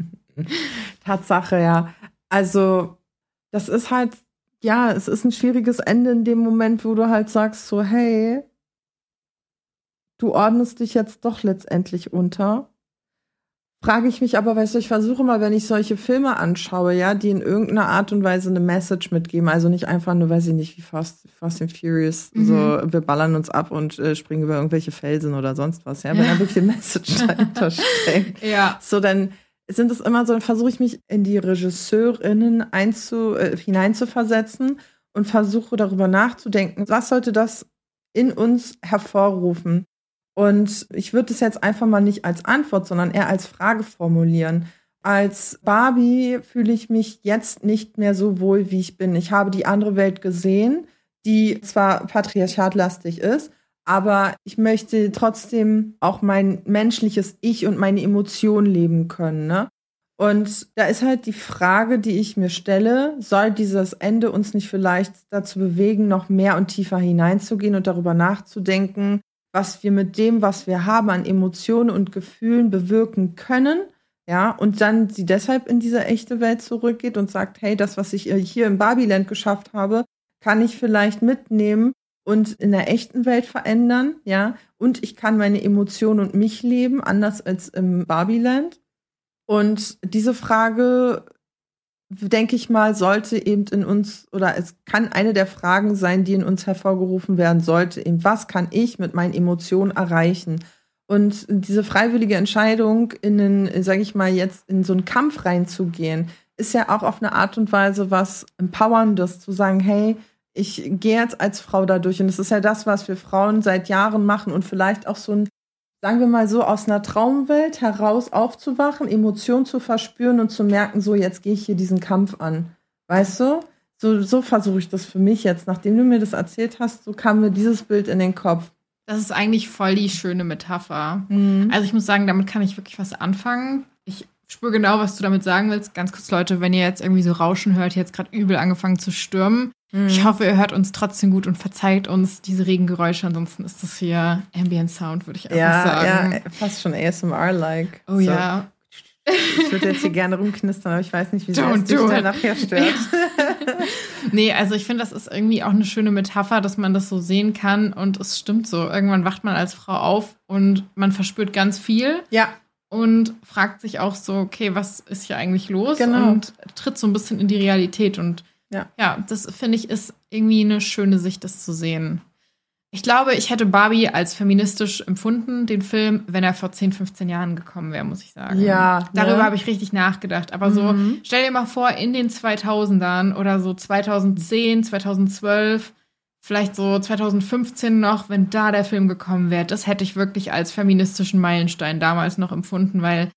Tatsache, ja. Also, das ist halt, ja, es ist ein schwieriges Ende in dem Moment, wo du halt sagst, so, hey, du ordnest dich jetzt doch letztendlich unter. Frage ich mich aber, weißt du, ich versuche mal, wenn ich solche Filme anschaue, ja, die in irgendeiner Art und Weise eine Message mitgeben, also nicht einfach nur, weiß ich nicht, wie Fast, Fast and Furious, Mhm. so, wir ballern uns ab und äh, springen über irgendwelche Felsen oder sonst was, ja, wenn da wirklich eine Message dahinter steckt. ja. So, dann sind es immer so, dann versuche ich mich in die Regisseurinnen einzu, äh, hineinzuversetzen und versuche darüber nachzudenken, was sollte das in uns hervorrufen. Und ich würde es jetzt einfach mal nicht als Antwort, sondern eher als Frage formulieren. Als Barbie fühle ich mich jetzt nicht mehr so wohl, wie ich bin. Ich habe die andere Welt gesehen, die zwar patriarchatlastig ist, aber ich möchte trotzdem auch mein menschliches Ich und meine Emotionen leben können. Ne? Und da ist halt die Frage, die ich mir stelle, soll dieses Ende uns nicht vielleicht dazu bewegen, noch mehr und tiefer hineinzugehen und darüber nachzudenken, was wir mit dem, was wir haben an Emotionen und Gefühlen bewirken können, ja, und dann sie deshalb in diese echte Welt zurückgeht und sagt, hey, das, was ich hier im Barbieland geschafft habe, kann ich vielleicht mitnehmen und in der echten Welt verändern, ja, und ich kann meine Emotionen und mich leben, anders als im Barbieland. Und diese Frage, denke ich mal, sollte eben in uns, oder es kann eine der Fragen sein, die in uns hervorgerufen werden sollte, eben, was kann ich mit meinen Emotionen erreichen? Und diese freiwillige Entscheidung, in den, sage ich mal, jetzt in so einen Kampf reinzugehen, ist ja auch auf eine Art und Weise was Empowerndes, zu sagen, hey, ich gehe jetzt als Frau dadurch. Und das ist ja das, was wir Frauen seit Jahren machen und vielleicht auch so ein, sagen wir mal so, aus einer Traumwelt heraus aufzuwachen, Emotionen zu verspüren und zu merken, so, jetzt gehe ich hier diesen Kampf an. Weißt du? So, so versuche ich das für mich jetzt. Nachdem du mir das erzählt hast, so kam mir dieses Bild in den Kopf. Das ist eigentlich voll die schöne Metapher. Mhm. Also ich muss sagen, damit kann ich wirklich was anfangen. Ich spüre genau, was du damit sagen willst. Ganz kurz, Leute, wenn ihr jetzt irgendwie so Rauschen hört, jetzt gerade übel angefangen zu stürmen. Mhm. Ich hoffe, ihr hört uns trotzdem gut und verzeiht uns diese Regengeräusche. Ansonsten ist das hier Ambient Sound, würde ich einfach ja, sagen. ja, fast schon ASMR-like. Oh ja. Ich würde jetzt hier gerne rumknistern, aber ich weiß nicht, wie sehr es dich dann nachher stört. Nee, also ich finde, das ist irgendwie auch eine schöne Metapher, dass man das so sehen kann. Und es stimmt so. Irgendwann wacht man als Frau auf und man verspürt ganz viel. ja, und fragt sich auch so, okay, was ist hier eigentlich los? Genau. Und tritt so ein bisschen in die Realität. Und Ja. ja, das finde ich ist irgendwie eine schöne Sicht, das zu sehen. Ich glaube, ich hätte Barbie als feministisch empfunden, den Film, wenn er vor 10, 15 Jahren gekommen wäre, muss ich sagen. Ja, Darüber ne? habe ich richtig nachgedacht. Aber so, Mhm. stell dir mal vor, in den 2000ern oder so 2010, 2012, vielleicht so 2015 noch, wenn da der Film gekommen wäre, das hätte ich wirklich als feministischen Meilenstein damals noch empfunden, weil,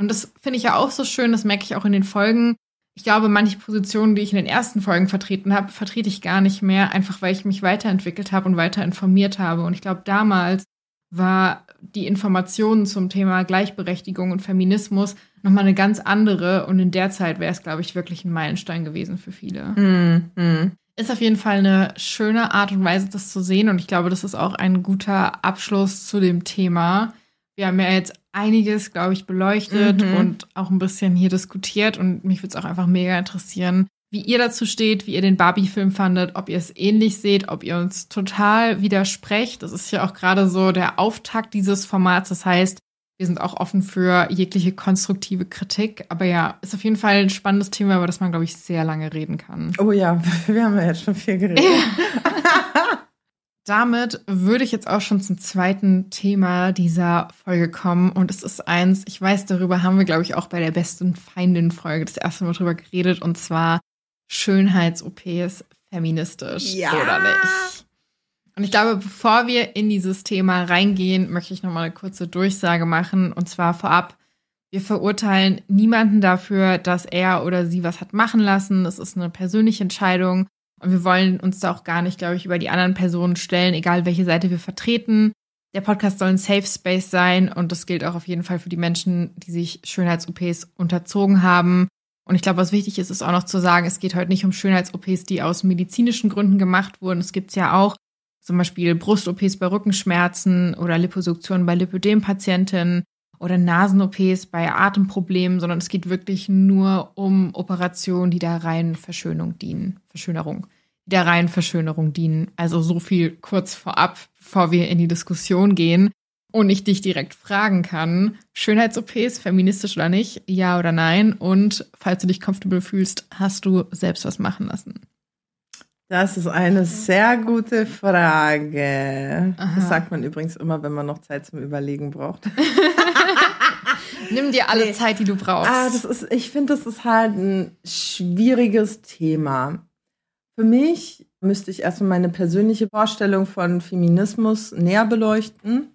und das finde ich ja auch so schön, das merke ich auch in den Folgen. Ich glaube, manche Positionen, die ich in den ersten Folgen vertreten habe, vertrete ich gar nicht mehr, einfach weil ich mich weiterentwickelt habe und weiter informiert habe. Und ich glaube, damals war die Information zum Thema Gleichberechtigung und Feminismus nochmal eine ganz andere. Und in der Zeit wäre es, glaube ich, wirklich ein Meilenstein gewesen für viele. Mhm. Mhm. Ist auf jeden Fall eine schöne Art und Weise, das zu sehen. Und ich glaube, das ist auch ein guter Abschluss zu dem Thema. Wir haben ja jetzt einiges, glaube ich, beleuchtet Mhm. und auch ein bisschen hier diskutiert. Und mich würde es auch einfach mega interessieren, wie ihr dazu steht, wie ihr den Barbie-Film fandet, ob ihr es ähnlich seht, ob ihr uns total widersprecht. Das ist ja auch gerade so der Auftakt dieses Formats. Das heißt, wir sind auch offen für jegliche konstruktive Kritik. Aber ja, ist auf jeden Fall ein spannendes Thema, über das man, glaube ich, sehr lange reden kann. Oh ja, wir haben ja jetzt schon viel geredet. Damit würde ich jetzt auch schon zum zweiten Thema dieser Folge kommen. Und es ist eins, ich weiß, darüber haben wir, glaube ich, auch bei der besten Feindin-Folge das erste Mal drüber geredet. Und zwar Schönheits-OPs feministisch Ja. oder nicht. Und ich glaube, bevor wir in dieses Thema reingehen, möchte ich nochmal eine kurze Durchsage machen. Und zwar vorab, wir verurteilen niemanden dafür, dass er oder sie was hat machen lassen. Das ist eine persönliche Entscheidung. Und wir wollen uns da auch gar nicht, glaube ich, über die anderen Personen stellen, egal welche Seite wir vertreten. Der Podcast soll ein Safe Space sein und das gilt auch auf jeden Fall für die Menschen, die sich Schönheits-OPs unterzogen haben. Und ich glaube, was wichtig ist, ist auch noch zu sagen, es geht heute nicht um Schönheits-OPs, die aus medizinischen Gründen gemacht wurden. Es gibt ja auch zum Beispiel Brust-OPs bei Rückenschmerzen oder Liposuktionen bei Lipödem-Patientinnen oder Nasen-OPs bei Atemproblemen, sondern es geht wirklich nur um Operationen, die der reinen Verschönung dienen. Verschönerung. Die der reinen Verschönerung dienen. Also so viel kurz vorab, bevor wir in die Diskussion gehen und ich dich direkt fragen kann, Schönheits-OPs, feministisch oder nicht, ja oder nein? Und falls du dich comfortable fühlst, hast du selbst was machen lassen? Das ist eine sehr gute Frage. Aha. Das sagt man übrigens immer, wenn man noch Zeit zum Überlegen braucht. Nimm dir alle Nee. Zeit, die du brauchst. Ah, das ist, ich finde, das ist halt ein schwieriges Thema. Für mich müsste ich erstmal meine persönliche Vorstellung von Feminismus näher beleuchten.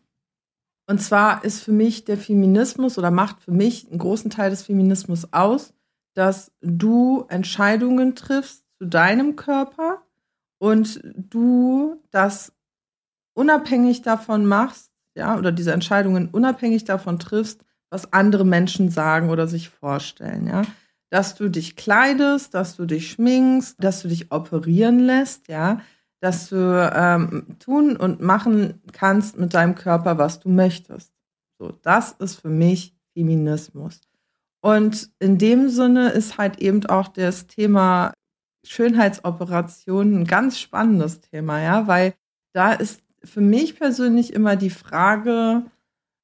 Und zwar ist für mich der Feminismus oder macht für mich einen großen Teil des Feminismus aus, dass du Entscheidungen triffst zu deinem Körper und du das unabhängig davon machst, ja, oder diese Entscheidungen unabhängig davon triffst, was andere Menschen sagen oder sich vorstellen, ja. Dass du dich kleidest, dass du dich schminkst, dass du dich operieren lässt, ja, dass du ähm, tun und machen kannst mit deinem Körper, was du möchtest. So, das ist für mich Feminismus. Und in dem Sinne ist halt eben auch das Thema Schönheitsoperation ein ganz spannendes Thema, ja, weil da ist für mich persönlich immer die Frage,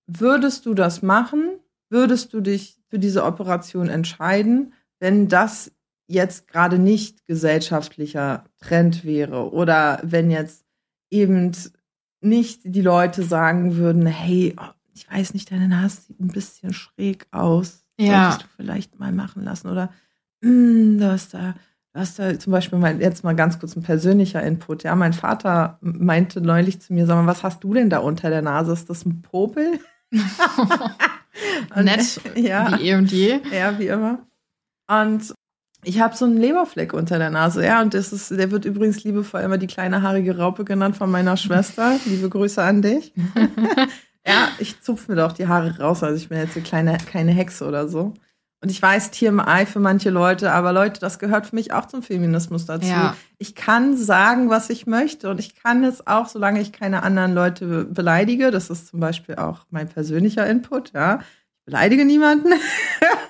würdest du das machen? Würdest du dich für diese Operation entscheiden, wenn das jetzt gerade nicht gesellschaftlicher Trend wäre oder wenn jetzt eben nicht die Leute sagen würden, hey, ich weiß nicht, deine Nase sieht ein bisschen schräg aus, Ja. solltest du vielleicht mal machen lassen oder "Mm, du hast da Du hast da zum Beispiel mal, jetzt mal ganz kurz ein persönlicher Input. Ja, mein Vater meinte neulich zu mir, sag mal, was hast du denn da unter der Nase? Ist das ein Popel? Und- Nett, ja, wie eh und je. ja, wie immer. Und ich habe so einen Leberfleck unter der Nase, ja, und das ist, der wird übrigens liebevoll immer die kleine haarige Raupe genannt von meiner Schwester. Liebe Grüße an dich. ja, ich zupfe mir doch die Haare raus, also ich bin jetzt eine kleine, keine Hexe oder so. Und ich weiß, TMI für manche Leute, aber Leute, das gehört für mich auch zum Feminismus dazu. Ja. Ich kann sagen, was ich möchte und ich kann es auch, solange ich keine anderen Leute beleidige. Das ist zum Beispiel auch mein persönlicher Input, ja. Ich beleidige niemanden.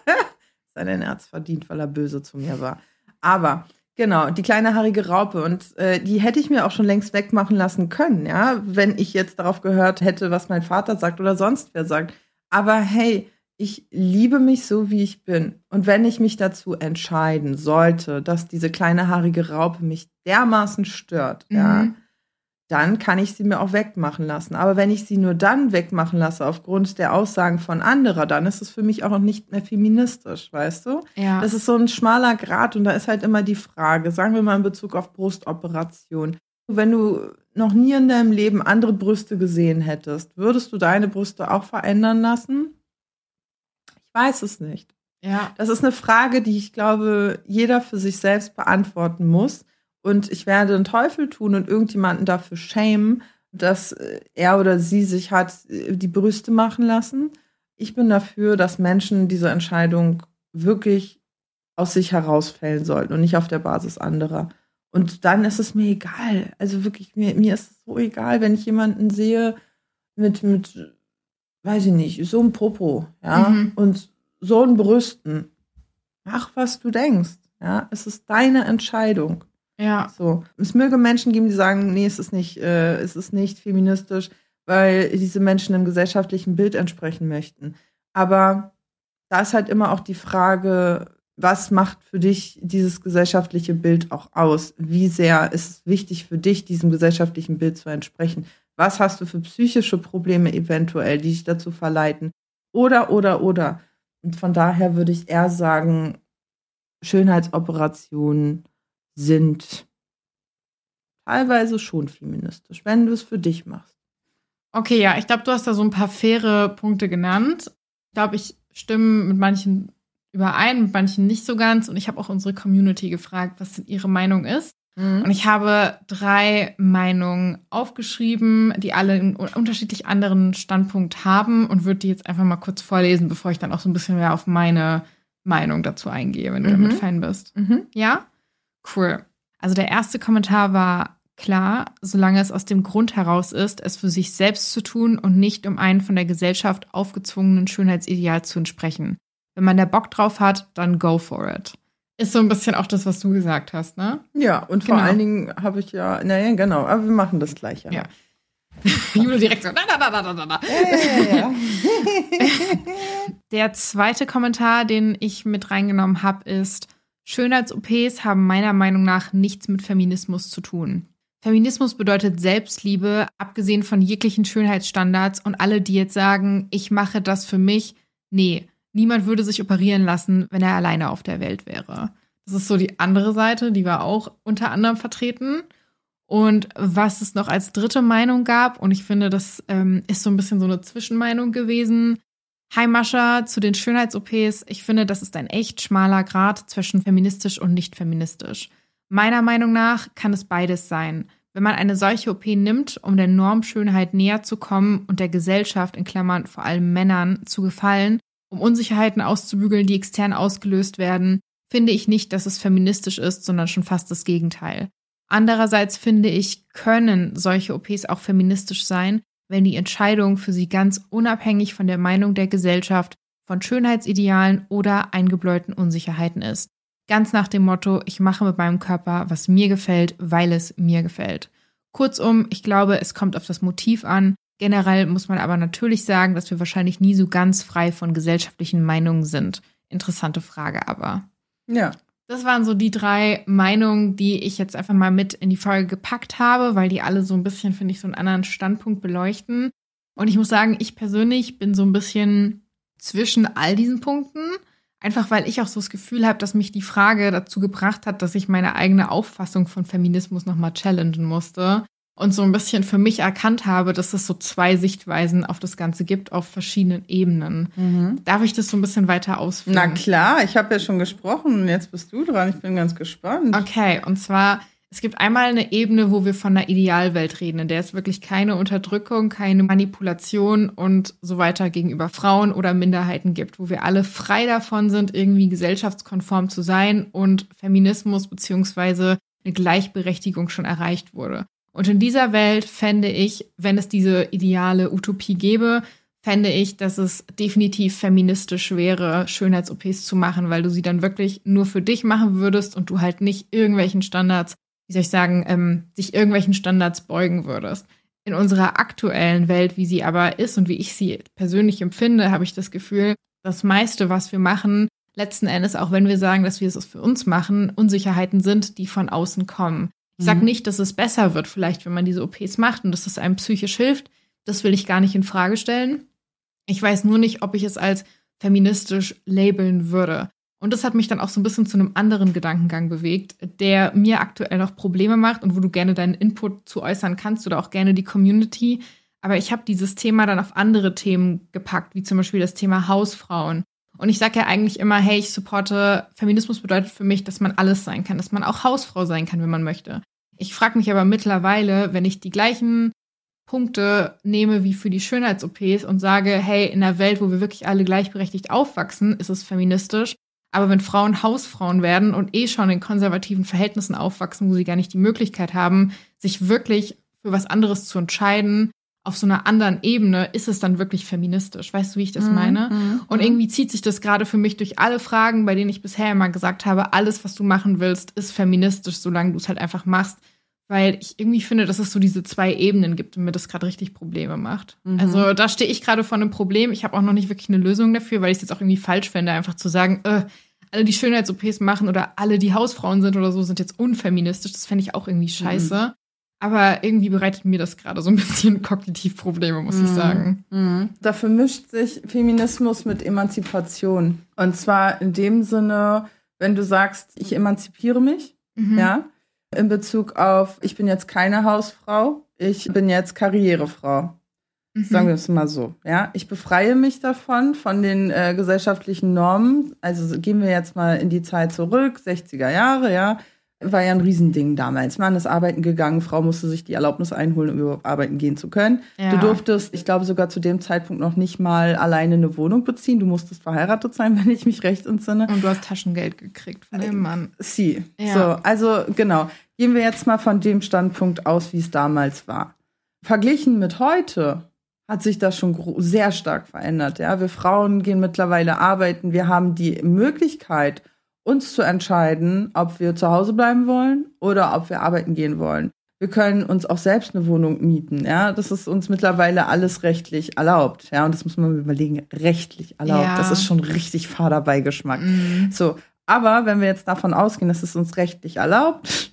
Sein Herz verdient, weil er böse zu mir war. Aber genau, die kleine haarige Raupe und äh, die hätte ich mir auch schon längst wegmachen lassen können, ja, wenn ich jetzt darauf gehört hätte, was mein Vater sagt oder sonst wer sagt. Aber hey, ich liebe mich so, wie ich bin. Und wenn ich mich dazu entscheiden sollte, dass diese kleine haarige Raupe mich dermaßen stört, mhm. ja, dann kann ich sie mir auch wegmachen lassen. Aber wenn ich sie nur dann wegmachen lasse aufgrund der Aussagen von anderer, dann ist es für mich auch nicht mehr feministisch, weißt du? Ja. Das ist so ein schmaler Grad und da ist halt immer die Frage, sagen wir mal in Bezug auf Brustoperation. Wenn du noch nie in deinem Leben andere Brüste gesehen hättest, würdest du deine Brüste auch verändern lassen? Ich weiß es nicht. Ja. Das ist eine Frage, die ich glaube, jeder für sich selbst beantworten muss. Und ich werde den Teufel tun und irgendjemanden dafür schämen, dass äh, er oder sie sich hat äh, die Brüste machen lassen. Ich bin dafür, dass Menschen diese Entscheidung wirklich aus sich herausfällen sollten und nicht auf der Basis anderer. Und dann ist es mir egal. Also wirklich, mir, mir ist es so egal, wenn ich jemanden sehe mit, mit, weiß ich nicht, so einem Popo, ja, mhm. und so einen Brüsten. Mach, was du denkst. Ja, es ist deine Entscheidung. Ja. So. Es möge Menschen geben, die sagen, nee, es ist nicht, äh, es ist nicht feministisch, weil diese Menschen einem gesellschaftlichen Bild entsprechen möchten. Aber da ist halt immer auch die Frage, was macht für dich dieses gesellschaftliche Bild auch aus? Wie sehr ist es wichtig für dich, diesem gesellschaftlichen Bild zu entsprechen? Was hast du für psychische Probleme eventuell, die dich dazu verleiten? Oder, oder, oder. Und von daher würde ich eher sagen, Schönheitsoperationen sind teilweise schon feministisch, wenn du es für dich machst. Okay, ja, ich glaube, du hast da so ein paar faire Punkte genannt. Ich glaube, ich stimme mit manchen überein, mit manchen nicht so ganz. Und ich habe auch unsere Community gefragt, was denn ihre Meinung ist. Mhm. Und ich habe drei Meinungen aufgeschrieben, die alle einen unterschiedlich anderen Standpunkt haben und würde die jetzt einfach mal kurz vorlesen, bevor ich dann auch so ein bisschen mehr auf meine Meinung dazu eingehe, wenn du mhm. damit fein bist. Mhm. Ja? Cool. Also der erste Kommentar war klar, solange es aus dem Grund heraus ist, es für sich selbst zu tun und nicht um einen von der Gesellschaft aufgezwungenen Schönheitsideal zu entsprechen. Wenn man da Bock drauf hat, dann go for it. Ist so ein bisschen auch das, was du gesagt hast, ne? Ja, und genau. vor allen Dingen habe ich ja, naja, genau, aber wir machen das gleich. Ja. ja. Jule direkt so, na, na, na, na, na, na. Ja, ja. Der zweite Kommentar, den ich mit reingenommen habe, ist, Schönheits-OPs haben meiner Meinung nach nichts mit Feminismus zu tun. Feminismus bedeutet Selbstliebe, abgesehen von jeglichen Schönheitsstandards und alle, die jetzt sagen, ich mache das für mich. Nee, niemand würde sich operieren lassen, wenn er alleine auf der Welt wäre. Das ist so die andere Seite, die war auch unter anderem vertreten. Und was es noch als dritte Meinung gab, und ich finde, das ähm, ist so ein bisschen so eine Zwischenmeinung gewesen, Hi Mascha, zu den Schönheits-OPs. Ich finde, das ist ein echt schmaler Grad zwischen feministisch und nicht feministisch. Meiner Meinung nach kann es beides sein. Wenn man eine solche OP nimmt, um der Normschönheit näher zu kommen und der Gesellschaft, in Klammern vor allem Männern, zu gefallen, um Unsicherheiten auszubügeln, die extern ausgelöst werden, finde ich nicht, dass es feministisch ist, sondern schon fast das Gegenteil. Andererseits finde ich, können solche OPs auch feministisch sein, wenn die Entscheidung für sie ganz unabhängig von der Meinung der Gesellschaft, von Schönheitsidealen oder eingebläuten Unsicherheiten ist. Ganz nach dem Motto, ich mache mit meinem Körper, was mir gefällt, weil es mir gefällt. Kurzum, ich glaube, es kommt auf das Motiv an. Generell muss man aber natürlich sagen, dass wir wahrscheinlich nie so ganz frei von gesellschaftlichen Meinungen sind. Interessante Frage aber. Ja. Das waren so die drei Meinungen, die ich jetzt einfach mal mit in die Folge gepackt habe, weil die alle so ein bisschen, finde ich, so einen anderen Standpunkt beleuchten. Und ich muss sagen, ich persönlich bin so ein bisschen zwischen all diesen Punkten. Einfach weil ich auch so das Gefühl habe, dass mich die Frage dazu gebracht hat, dass ich meine eigene Auffassung von Feminismus nochmal challengen musste und so ein bisschen für mich erkannt habe, dass es so zwei Sichtweisen auf das Ganze gibt, auf verschiedenen Ebenen. Mhm. Darf ich das so ein bisschen weiter ausführen? Na klar, ich habe ja schon gesprochen und jetzt bist du dran. Ich bin ganz gespannt. Okay, und zwar, es gibt einmal eine Ebene, wo wir von einer Idealwelt reden, in der es wirklich keine Unterdrückung, keine Manipulation und so weiter gegenüber Frauen oder Minderheiten gibt, wo wir alle frei davon sind, irgendwie gesellschaftskonform zu sein und Feminismus beziehungsweise eine Gleichberechtigung schon erreicht wurde. Und in dieser Welt fände ich, wenn es diese ideale Utopie gäbe, fände ich, dass es definitiv feministisch wäre, Schönheits-OPs zu machen, weil du sie dann wirklich nur für dich machen würdest und du halt nicht irgendwelchen Standards, wie soll ich sagen, ähm, sich irgendwelchen Standards beugen würdest. In unserer aktuellen Welt, wie sie aber ist und wie ich sie persönlich empfinde, habe ich das Gefühl, das meiste, was wir machen, letzten Endes, auch wenn wir sagen, dass wir es für uns machen, Unsicherheiten sind, die von außen kommen. Ich sage Mhm. nicht, dass es besser wird, vielleicht, wenn man diese OPs macht und dass es einem psychisch hilft. Das will ich gar nicht in Frage stellen. Ich weiß nur nicht, ob ich es als feministisch labeln würde. Und das hat mich dann auch so ein bisschen zu einem anderen Gedankengang bewegt, der mir aktuell noch Probleme macht und wo du gerne deinen Input zu äußern kannst oder auch gerne die Community. Aber ich habe dieses Thema dann auf andere Themen gepackt, wie zum Beispiel das Thema Hausfrauen. Und ich sage ja eigentlich immer, hey, ich supporte, Feminismus bedeutet für mich, dass man alles sein kann, dass man auch Hausfrau sein kann, wenn man möchte. Ich frage mich aber mittlerweile, wenn ich die gleichen Punkte nehme wie für die Schönheits-OPs und sage, hey, in einer Welt, wo wir wirklich alle gleichberechtigt aufwachsen, ist es feministisch. Aber wenn Frauen Hausfrauen werden und eh schon in konservativen Verhältnissen aufwachsen, wo sie gar nicht die Möglichkeit haben, sich wirklich für was anderes zu entscheiden, auf so einer anderen Ebene, ist es dann wirklich feministisch. Weißt du, wie ich das Mhm, meine? mhm, Und mhm. irgendwie zieht sich das gerade für mich durch alle Fragen, bei denen ich bisher immer gesagt habe, alles, was du machen willst, ist feministisch, solange du es halt einfach machst. Weil ich irgendwie finde, dass es so diese zwei Ebenen gibt und mir das gerade richtig Probleme macht. Mhm. Also da stehe ich gerade vor einem Problem. Ich habe auch noch nicht wirklich eine Lösung dafür, weil ich es jetzt auch irgendwie falsch fände, einfach zu sagen, äh, alle, die Schönheits-OPs machen oder alle, die Hausfrauen sind oder so, sind jetzt unfeministisch. Das fände ich auch irgendwie scheiße. Aber irgendwie bereitet mir das gerade so ein bisschen kognitiv Probleme, muss ich Mhm. sagen. Mhm. Da vermischt sich Feminismus mit Emanzipation. Und zwar in dem Sinne, wenn du sagst, ich emanzipiere mich, Mhm. ja, in Bezug auf, ich bin jetzt keine Hausfrau, ich bin jetzt Karrierefrau. Mhm. Sagen wir es mal so. Ja, ich befreie mich davon, von den äh, gesellschaftlichen Normen. Also gehen wir jetzt mal in die Zeit zurück, 60er Jahre, ja. War ja ein Riesending damals. Mann ist arbeiten gegangen, Frau musste sich die Erlaubnis einholen, um überhaupt arbeiten gehen zu können. Ja. Du durftest, ich glaube sogar zu dem Zeitpunkt noch nicht mal alleine eine Wohnung beziehen. Du musstest verheiratet sein, wenn ich mich recht entsinne. Und du hast Taschengeld gekriegt von dem Mann. Sie. Ja. So, also genau. Gehen wir jetzt mal von dem Standpunkt aus, wie es damals war. Verglichen mit heute hat sich das schon sehr stark verändert. Ja, wir Frauen gehen mittlerweile arbeiten. Wir haben die Möglichkeit, uns zu entscheiden, ob wir zu Hause bleiben wollen oder ob wir arbeiten gehen wollen. Wir können uns auch selbst eine Wohnung mieten. Ja, das ist uns mittlerweile alles rechtlich erlaubt. Ja, und das muss man überlegen. Rechtlich erlaubt. Ja. Das ist schon richtig fader Beigeschmack. Mhm. So, aber wenn wir jetzt davon ausgehen, dass es uns rechtlich erlaubt,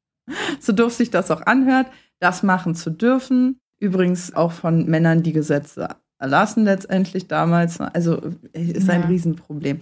so doof sich das auch anhört, das machen zu dürfen, übrigens auch von Männern, die Gesetze erlassen letztendlich damals, also ist ein Ja. Riesenproblem.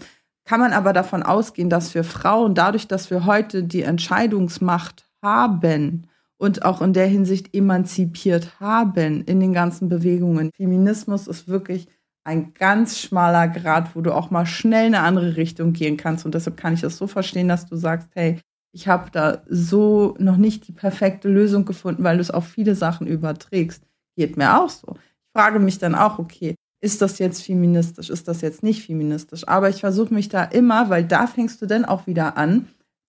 Kann man aber davon ausgehen, dass wir Frauen, dadurch, dass wir heute die Entscheidungsmacht haben und auch in der Hinsicht emanzipiert haben in den ganzen Bewegungen, Feminismus ist wirklich ein ganz schmaler Grad, wo du auch mal schnell in eine andere Richtung gehen kannst. Und deshalb kann ich das so verstehen, dass du sagst, hey, ich habe da so noch nicht die perfekte Lösung gefunden, weil du es auf viele Sachen überträgst. Geht mir auch so. Ich frage mich dann auch, okay, ist das jetzt feministisch, ist das jetzt nicht feministisch? Aber ich versuche mich da immer, weil da fängst du dann auch wieder an,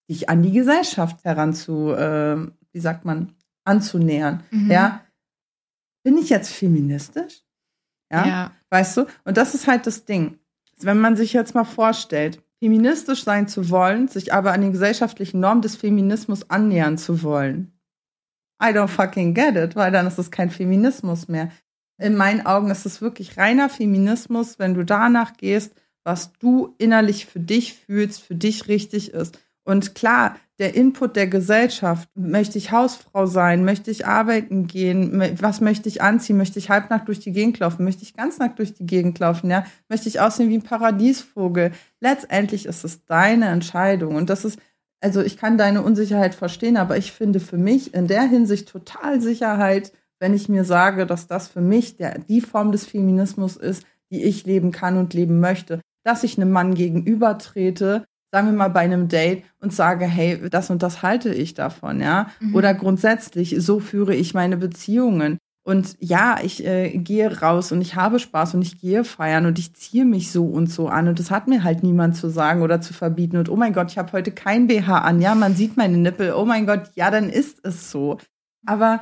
dich an die Gesellschaft heranzu, äh, wie sagt man, anzunähern. Mhm. Ja, bin ich jetzt feministisch? Ja? ja. Weißt du? Und das ist halt das Ding. Wenn man sich jetzt mal vorstellt, feministisch sein zu wollen, sich aber an den gesellschaftlichen Normen des Feminismus annähern zu wollen. I don't fucking get it, weil dann ist es kein Feminismus mehr. In meinen Augen ist es wirklich reiner Feminismus, wenn du danach gehst, was du innerlich für dich fühlst, für dich richtig ist. Und klar, der Input der Gesellschaft, möchte ich Hausfrau sein, möchte ich arbeiten gehen, was möchte ich anziehen, möchte ich halbnackt durch die Gegend laufen, möchte ich ganz nackt durch die Gegend laufen, ja, möchte ich aussehen wie ein Paradiesvogel. Letztendlich ist es deine Entscheidung und das ist, also ich kann deine Unsicherheit verstehen, aber ich finde für mich in der Hinsicht total Sicherheit, wenn ich mir sage, dass das für mich der, die Form des Feminismus ist, die ich leben kann und leben möchte, dass ich einem Mann gegenübertrete, sagen wir mal bei einem Date und sage, hey, das und das halte ich davon, ja. Mhm. Oder grundsätzlich, so führe ich meine Beziehungen. Und ja, ich äh, gehe raus und ich habe Spaß und ich gehe feiern und ich ziehe mich so und so an. Und das hat mir halt niemand zu sagen oder zu verbieten. Und oh mein Gott, ich habe heute kein BH an. Ja, man sieht meine Nippel. Oh mein Gott, ja, dann ist es so. Aber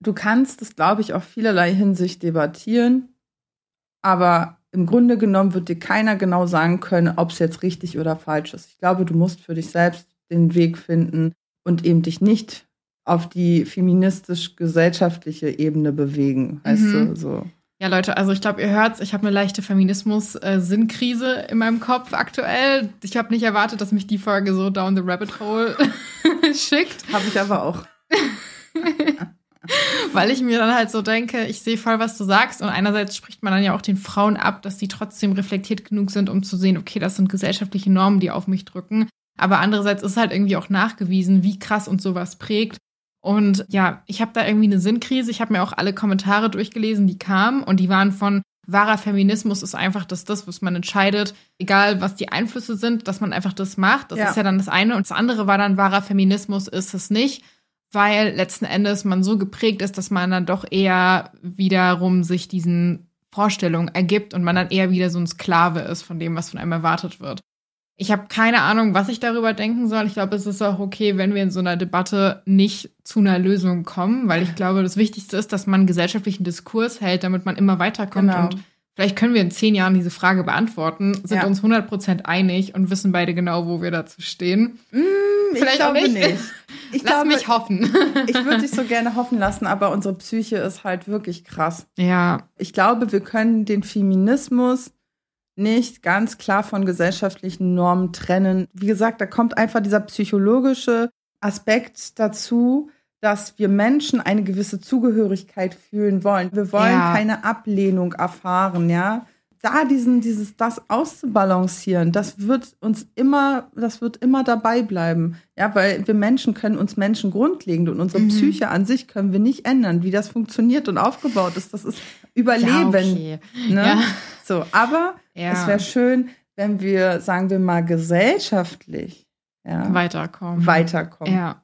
du kannst es, glaube ich, auf vielerlei Hinsicht debattieren. Aber im Grunde genommen wird dir keiner genau sagen können, ob es jetzt richtig oder falsch ist. Ich glaube, du musst für dich selbst den Weg finden und eben dich nicht auf die feministisch-gesellschaftliche Ebene bewegen, weißt Mhm. du, so. Ja, Leute, also ich glaube, ihr hört's, ich habe eine leichte Feminismus-Sinnkrise in meinem Kopf aktuell. Ich habe nicht erwartet, dass mich die Folge so down the rabbit hole schickt. Habe ich aber auch. Weil ich mir dann halt so denke, ich sehe voll, was du sagst. Und einerseits spricht man dann ja auch den Frauen ab, dass die trotzdem reflektiert genug sind, um zu sehen, okay, das sind gesellschaftliche Normen, die auf mich drücken. Aber andererseits ist halt irgendwie auch nachgewiesen, wie krass uns sowas prägt. Und ja, ich habe da irgendwie eine Sinnkrise. Ich habe mir auch alle Kommentare durchgelesen, die kamen. Und die waren von wahrer Feminismus ist einfach, dass das, was man entscheidet, egal was die Einflüsse sind, dass man einfach das macht. Das Ja. ist ja dann das eine. Und das andere war dann, wahrer Feminismus ist es nicht weil letzten Endes man so geprägt ist, dass man dann doch eher wiederum sich diesen Vorstellungen ergibt und man dann eher wieder so ein Sklave ist von dem, was von einem erwartet wird. Ich habe keine Ahnung, was ich darüber denken soll. Ich glaube, es ist auch okay, wenn wir in so einer Debatte nicht zu einer Lösung kommen, weil ich glaube, das Wichtigste ist, dass man einen gesellschaftlichen Diskurs hält, damit man immer weiterkommt. Genau. Und vielleicht können wir in zehn Jahren diese Frage beantworten, sind Ja. uns 100% einig und wissen beide genau, wo wir dazu stehen. Mm, Vielleicht ich auch glaube nicht. Ich Lass glaube, mich hoffen. ich würde dich so gerne hoffen lassen, aber unsere Psyche ist halt wirklich krass. ja, Ich glaube, wir können den Feminismus nicht ganz klar von gesellschaftlichen Normen trennen. Wie gesagt, da kommt einfach dieser psychologische Aspekt dazu, dass wir Menschen eine gewisse Zugehörigkeit fühlen wollen. Wir wollen Ja. keine Ablehnung erfahren, ja. Da diesen, dieses, das auszubalancieren, das wird uns immer, das wird immer dabei bleiben. Ja, weil wir Menschen können uns Menschen grundlegend und unsere Mhm. Psyche an sich können wir nicht ändern. Wie das funktioniert und aufgebaut ist, das ist Überleben. Ja, okay. Ne? Ja. So, aber es wäre schön, wenn wir, sagen wir mal, gesellschaftlich weiterkommen. weiterkommen. Ja.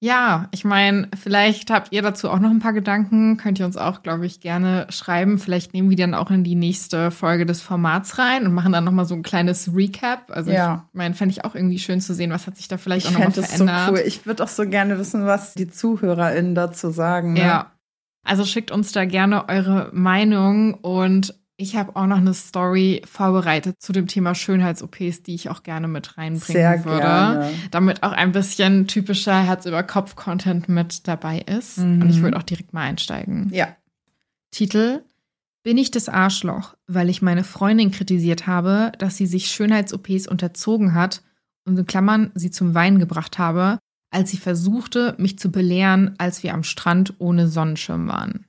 Ja, ich meine, vielleicht habt ihr dazu auch noch ein paar Gedanken. Könnt ihr uns auch, glaube ich, gerne schreiben. Vielleicht nehmen wir dann auch in die nächste Folge des Formats rein und machen dann nochmal so ein kleines Recap. Also Ja. ich meine, fände ich auch irgendwie schön zu sehen, was hat sich da vielleicht Ich auch nochmal das so verändert. cool. Ich würde auch so gerne wissen, was die ZuhörerInnen dazu sagen. Ne? Ja. Also schickt uns da gerne eure Meinung und ich habe auch noch eine Story vorbereitet zu dem Thema Schönheits-OPs, die ich auch gerne mit reinbringen Sehr würde. gerne. Damit auch ein bisschen typischer Herz-über-Kopf-Content mit dabei ist. Mhm. Und ich würde auch direkt mal einsteigen. Ja. Titel Bin ich das Arschloch, weil ich meine Freundin kritisiert habe, dass sie sich Schönheits-OPs unterzogen hat und in Klammern sie zum Weinen gebracht habe, als sie versuchte, mich zu belehren, als wir am Strand ohne Sonnenschirm waren.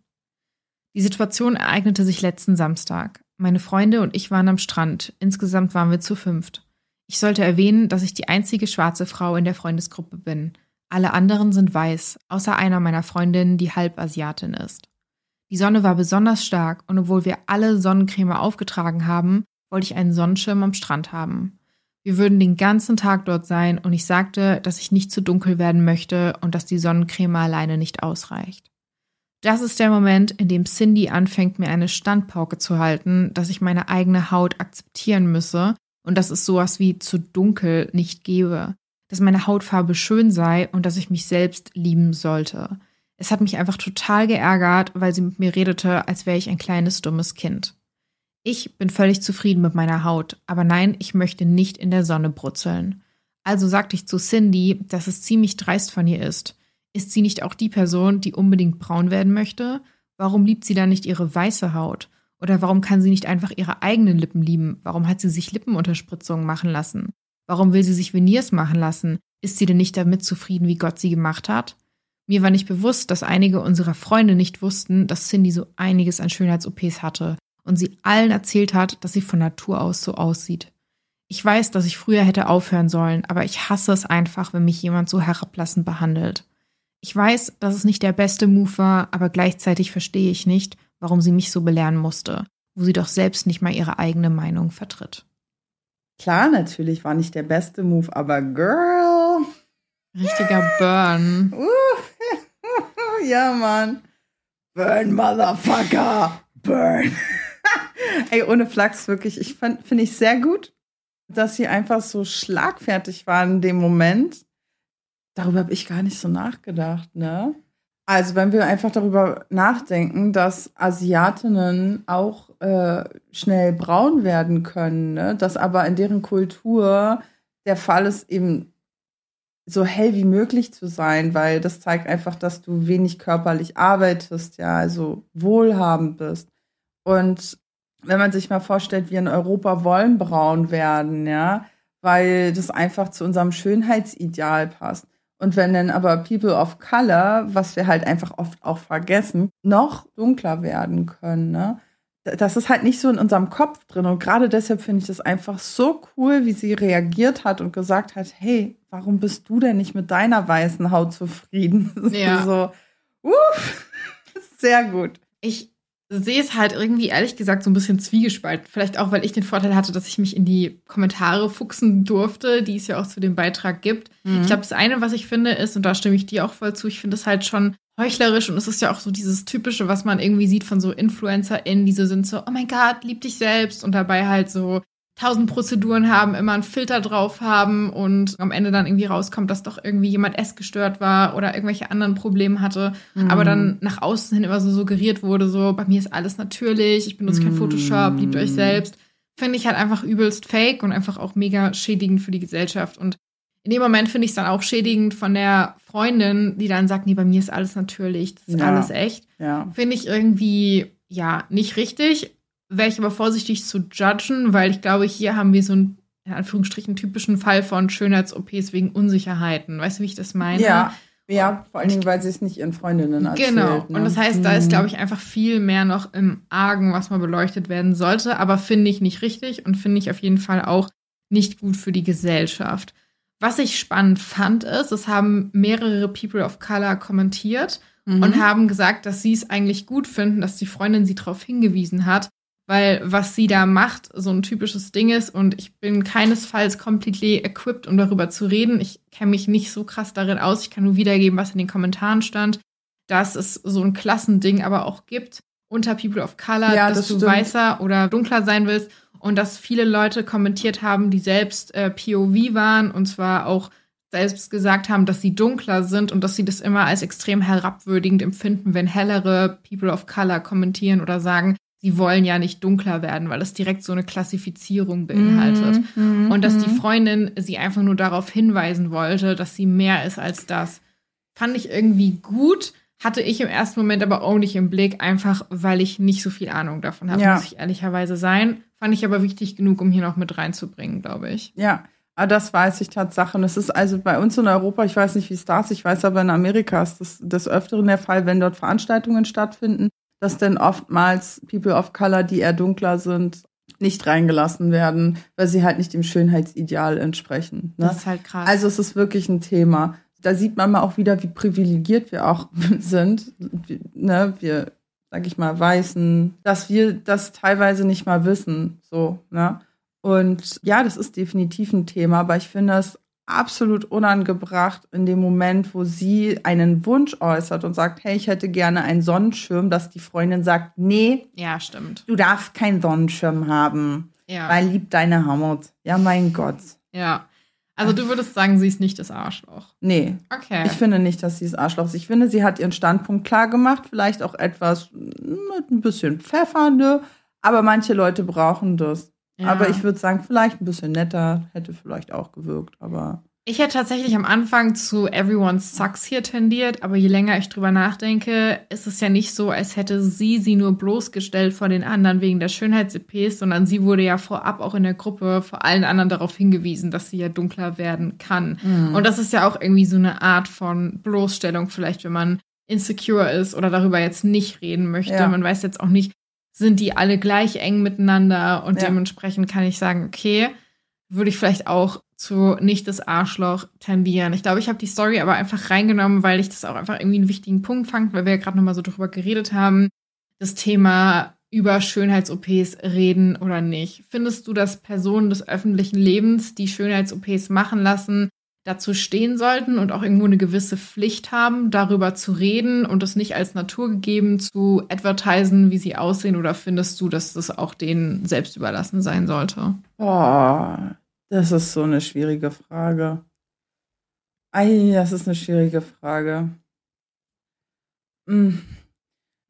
Die Situation ereignete sich letzten Samstag. Meine Freunde und ich waren am Strand. Insgesamt waren wir zu fünft. Ich sollte erwähnen, dass ich die einzige schwarze Frau in der Freundesgruppe bin. Alle anderen sind weiß, außer einer meiner Freundinnen, die Halbasiatin ist. Die Sonne war besonders stark und obwohl wir alle Sonnencreme aufgetragen haben, wollte ich einen Sonnenschirm am Strand haben. Wir würden den ganzen Tag dort sein und ich sagte, dass ich nicht zu dunkel werden möchte und dass die Sonnencreme alleine nicht ausreicht. Das ist der Moment, in dem Cindy anfängt, mir eine Standpauke zu halten, dass ich meine eigene Haut akzeptieren müsse und dass es sowas wie zu dunkel nicht gebe, dass meine Hautfarbe schön sei und dass ich mich selbst lieben sollte. Es hat mich einfach total geärgert, weil sie mit mir redete, als wäre ich ein kleines dummes Kind. Ich bin völlig zufrieden mit meiner Haut, aber nein, ich möchte nicht in der Sonne brutzeln. Also sagte ich zu Cindy, dass es ziemlich dreist von ihr ist. Ist sie nicht auch die Person, die unbedingt braun werden möchte? Warum liebt sie dann nicht ihre weiße Haut? Oder warum kann sie nicht einfach ihre eigenen Lippen lieben? Warum hat sie sich Lippenunterspritzungen machen lassen? Warum will sie sich Veneers machen lassen? Ist sie denn nicht damit zufrieden, wie Gott sie gemacht hat? Mir war nicht bewusst, dass einige unserer Freunde nicht wussten, dass Cindy so einiges an Schönheits-OPs hatte und sie allen erzählt hat, dass sie von Natur aus so aussieht. Ich weiß, dass ich früher hätte aufhören sollen, aber ich hasse es einfach, wenn mich jemand so herablassend behandelt. Ich weiß, dass es nicht der beste Move war, aber gleichzeitig verstehe ich nicht, warum sie mich so belehren musste, wo sie doch selbst nicht mal ihre eigene Meinung vertritt. Klar, natürlich war nicht der beste Move, aber Girl. Richtiger Burn. Uh, ja, Mann. Burn, Motherfucker. Burn. Ey, ohne Flachs wirklich. Ich finde ich sehr gut, dass sie einfach so schlagfertig waren in dem Moment. Darüber habe ich gar nicht so nachgedacht, ne? Also, wenn wir einfach darüber nachdenken, dass Asiatinnen auch äh, schnell braun werden können, ne? dass aber in deren Kultur der Fall ist, eben so hell wie möglich zu sein, weil das zeigt einfach, dass du wenig körperlich arbeitest, ja, also wohlhabend bist. Und wenn man sich mal vorstellt, wir in Europa wollen braun werden, ja, weil das einfach zu unserem Schönheitsideal passt. Und wenn dann aber People of Color, was wir halt einfach oft auch vergessen, noch dunkler werden können, ne? Das ist halt nicht so in unserem Kopf drin. Und gerade deshalb finde ich das einfach so cool, wie sie reagiert hat und gesagt hat, hey, warum bist du denn nicht mit deiner weißen Haut zufrieden? Ja. so, uff, sehr gut. Ich sehe es halt irgendwie ehrlich gesagt so ein bisschen zwiegespalten. Vielleicht auch, weil ich den Vorteil hatte, dass ich mich in die Kommentare fuchsen durfte, die es ja auch zu dem Beitrag gibt. Mhm. Ich glaube, das eine, was ich finde, ist, und da stimme ich dir auch voll zu, ich finde es halt schon heuchlerisch und es ist ja auch so dieses typische, was man irgendwie sieht von so InfluencerInnen, die so sind so, oh mein Gott, lieb dich selbst und dabei halt so tausend Prozeduren haben, immer einen Filter drauf haben und am Ende dann irgendwie rauskommt, dass doch irgendwie jemand essgestört war oder irgendwelche anderen Probleme hatte, Mhm. aber dann nach außen hin immer so suggeriert wurde, so bei mir ist alles natürlich, ich benutze kein Mhm. Photoshop, liebt euch selbst, finde ich halt einfach übelst fake und einfach auch mega schädigend für die Gesellschaft und in dem Moment finde ich es dann auch schädigend von der Freundin, die dann sagt, nee, bei mir ist alles natürlich, das ist Ja. alles echt. Ja. Finde ich irgendwie, ja, nicht richtig. Wäre ich aber vorsichtig zu judgen, weil ich glaube, hier haben wir so einen, in Anführungsstrichen, typischen Fall von Schönheits-OPs wegen Unsicherheiten. Weißt du, wie ich das meine? Ja. Ja, vor allen Dingen, weil sie es nicht ihren Freundinnen erzählt. Genau. Ne? Und das heißt, da ist, Mhm. glaube ich, einfach viel mehr noch im Argen, was mal beleuchtet werden sollte. Aber finde ich nicht richtig und finde ich auf jeden Fall auch nicht gut für die Gesellschaft. Was ich spannend fand, ist, es haben mehrere People of Color kommentiert Mhm. und haben gesagt, dass sie es eigentlich gut finden, dass die Freundin sie darauf hingewiesen hat, weil was sie da macht, so ein typisches Ding ist und ich bin keinesfalls completely equipped, um darüber zu reden. Ich kenne mich nicht so krass darin aus. Ich kann nur wiedergeben, was in den Kommentaren stand, dass es so ein Klassending aber auch gibt unter People of Color, Ja, dass das du stimmt. weißer oder dunkler sein willst und dass viele Leute kommentiert haben, die selbst äh, POV waren und zwar auch selbst gesagt haben, dass sie dunkler sind und dass sie das immer als extrem herabwürdigend empfinden, wenn hellere People of Color kommentieren oder sagen, sie wollen ja nicht dunkler werden, weil es direkt so eine Klassifizierung beinhaltet. Mhm. Und dass die Mhm. Freundin sie einfach nur darauf hinweisen wollte, dass sie mehr ist als das. Fand ich irgendwie gut, hatte ich im ersten Moment aber auch nicht im Blick, einfach weil ich nicht so viel Ahnung davon habe, Ja. muss ich ehrlicherweise sein. Fand ich aber wichtig genug, um hier noch mit reinzubringen, glaube ich. Ja, aber das weiß ich Tatsache. Und es ist also bei uns in Europa, ich weiß nicht, wie es da ist, ich weiß aber in Amerika ist das des Öfteren der Fall, wenn dort Veranstaltungen stattfinden, dass dann oftmals People of Color, die eher dunkler sind, nicht reingelassen werden, weil sie halt nicht dem Schönheitsideal entsprechen. Ne? Das ist halt krass. Also es ist wirklich ein Thema. Da sieht man mal auch wieder, wie privilegiert wir auch sind. Wir, ne, wir, sag ich mal, Weißen, dass wir das teilweise nicht mal wissen. So, ne? Und ja, das ist definitiv ein Thema, aber ich finde es absolut unangebracht in dem Moment, wo sie einen Wunsch äußert und sagt, hey, ich hätte gerne einen Sonnenschirm, dass die Freundin sagt, nee, ja, stimmt. du darfst keinen Sonnenschirm haben, Ja. weil lieb deine Haut. Ja, mein Gott. ja. Also du würdest sagen, sie ist nicht das Arschloch. Nee, Okay. Ich finde nicht, dass sie das Arschloch ist. Ich finde, sie hat ihren Standpunkt klar gemacht, vielleicht auch etwas mit ein bisschen Pfeffer, ne? Aber manche Leute brauchen das. Ja. Aber ich würde sagen, vielleicht ein bisschen netter, hätte vielleicht auch gewirkt, aber. Ich hätte tatsächlich am Anfang zu Everyone Sucks hier tendiert, aber je länger ich drüber nachdenke, ist es ja nicht so, als hätte sie sie nur bloßgestellt vor den anderen wegen der Schönheits-EPs, sondern sie wurde ja vorab auch in der Gruppe vor allen anderen darauf hingewiesen, dass sie ja dunkler werden kann. Und das ist ja auch irgendwie so eine Art von Bloßstellung, vielleicht, wenn man insecure ist oder darüber jetzt nicht reden möchte. Ja. Man weiß jetzt auch nicht, sind die alle gleich eng miteinander und Ja. dementsprechend kann ich sagen, okay, würde ich vielleicht auch zu nicht das Arschloch tendieren. Ich glaube, ich habe die Story aber einfach reingenommen, weil ich das auch einfach irgendwie einen wichtigen Punkt fand, weil wir ja gerade noch mal so drüber geredet haben, das Thema über Schönheits-OPs reden oder nicht. Findest du, dass Personen des öffentlichen Lebens, die Schönheits-OPs machen lassen, dazu stehen sollten und auch irgendwo eine gewisse Pflicht haben, darüber zu reden und es nicht als naturgegeben zu advertisen, wie sie aussehen? Oder findest du, dass das auch denen selbst überlassen sein sollte? Boah, das ist so eine schwierige Frage. Ei, das ist eine schwierige Frage. Hm.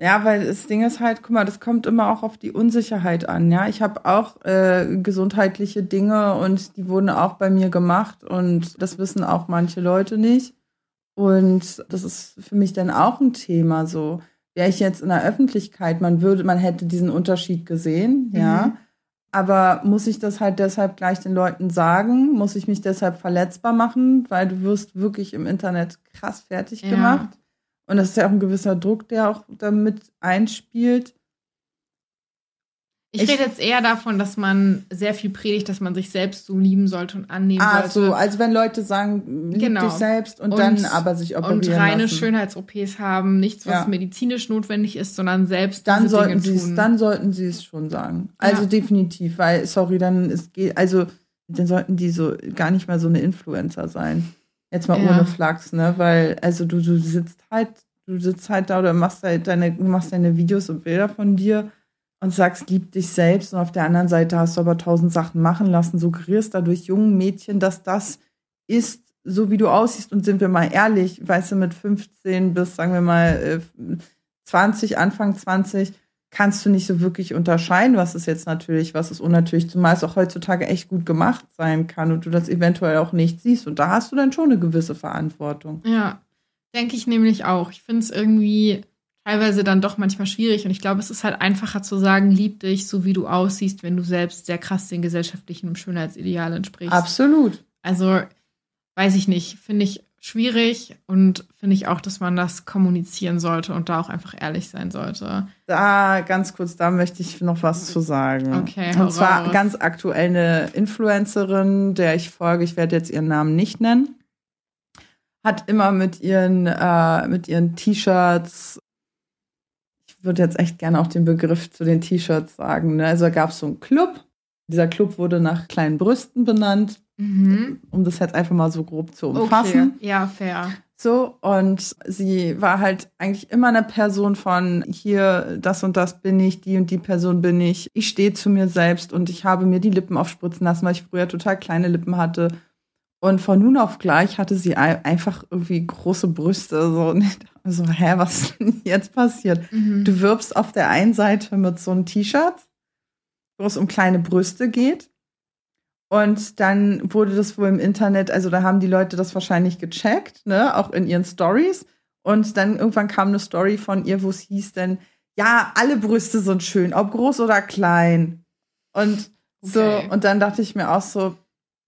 Ja, weil das Ding ist halt, guck mal, das kommt immer auch auf die Unsicherheit an, ja. Ich habe auch äh, gesundheitliche Dinge und die wurden auch bei mir gemacht und das wissen auch manche Leute nicht. Und das ist für mich dann auch ein Thema so. wäre ich jetzt in der Öffentlichkeit, man würde, man hätte diesen Unterschied gesehen, ja. Mhm. Aber muss ich das halt deshalb gleich den Leuten sagen? Muss ich mich deshalb verletzbar machen? Weil du wirst wirklich im Internet krass fertig Ja. gemacht. Und das ist ja auch ein gewisser Druck, der auch damit einspielt. Ich, Ich- rede jetzt eher davon, dass man sehr viel predigt, dass man sich selbst so lieben sollte und annehmen Ah, sollte. so, also wenn Leute sagen, lieb Genau. dich selbst und, Und- dann aber sich operieren und reine. Schönheits-OPs haben, nichts, was Ja. medizinisch notwendig ist, sondern selbst dann sollten sie es, dann sollten sie es schon sagen. Also Ja. definitiv, weil sorry, dann ist geht, also dann sollten die so gar nicht mal so eine Influencer sein. Jetzt mal Ja. ohne Flachs, ne? Weil also du, du sitzt halt, du sitzt halt da oder machst halt deine, machst deine Videos und Bilder von dir und sagst, lieb dich selbst und auf der anderen Seite hast du aber tausend Sachen machen lassen, suggerierst dadurch jungen Mädchen, dass das ist, so wie du aussiehst und sind wir mal ehrlich, weißt du, mit 15 bis, sagen wir mal, äh, 20, Anfang 20, kannst du nicht so wirklich unterscheiden, was ist jetzt natürlich, was ist unnatürlich, zumal es auch heutzutage echt gut gemacht sein kann und du das eventuell auch nicht siehst. Und da hast du dann schon eine gewisse Verantwortung. Ja, denke ich nämlich auch. Ich finde es irgendwie teilweise dann doch manchmal schwierig und ich glaube, es ist halt einfacher zu sagen, lieb dich, so wie du aussiehst, wenn du selbst sehr krass den gesellschaftlichen Schönheitsideal entsprichst. Absolut. Also, weiß ich nicht, finde ich schwierig und finde ich auch, dass man das kommunizieren sollte und da auch einfach ehrlich sein sollte. Da ganz kurz, da möchte ich noch was zu sagen. Okay, Und zwar raus. ganz aktuell eine Influencerin, der ich folge, ich werde jetzt ihren Namen nicht nennen, hat immer mit ihren, äh, mit ihren T-Shirts, ich würde jetzt echt gerne auch den Begriff zu den T-Shirts sagen. Ne? Also gab es so einen Club. Dieser Club wurde nach kleinen Brüsten benannt, Mhm. um das jetzt einfach mal so grob zu umfassen. Okay, ja, fair. So, und sie war halt eigentlich immer eine Person von hier, das und das bin ich, die und die Person bin ich. Ich stehe zu mir selbst und ich habe mir die Lippen aufspritzen lassen, weil ich früher total kleine Lippen hatte. Und von nun auf gleich hatte sie ei- einfach irgendwie große Brüste. So, so, hä, was ist denn jetzt passiert? Mhm. Du wirbst auf der einen Seite mit so einem T-Shirt, wo es um kleine Brüste geht. Und dann wurde das wohl im Internet, also da haben die Leute das wahrscheinlich gecheckt, ne, auch in ihren Stories. Und dann irgendwann kam eine Story von ihr, wo es hieß denn, ja, alle Brüste sind schön, ob groß oder klein. Und so, Okay. und dann dachte ich mir auch so,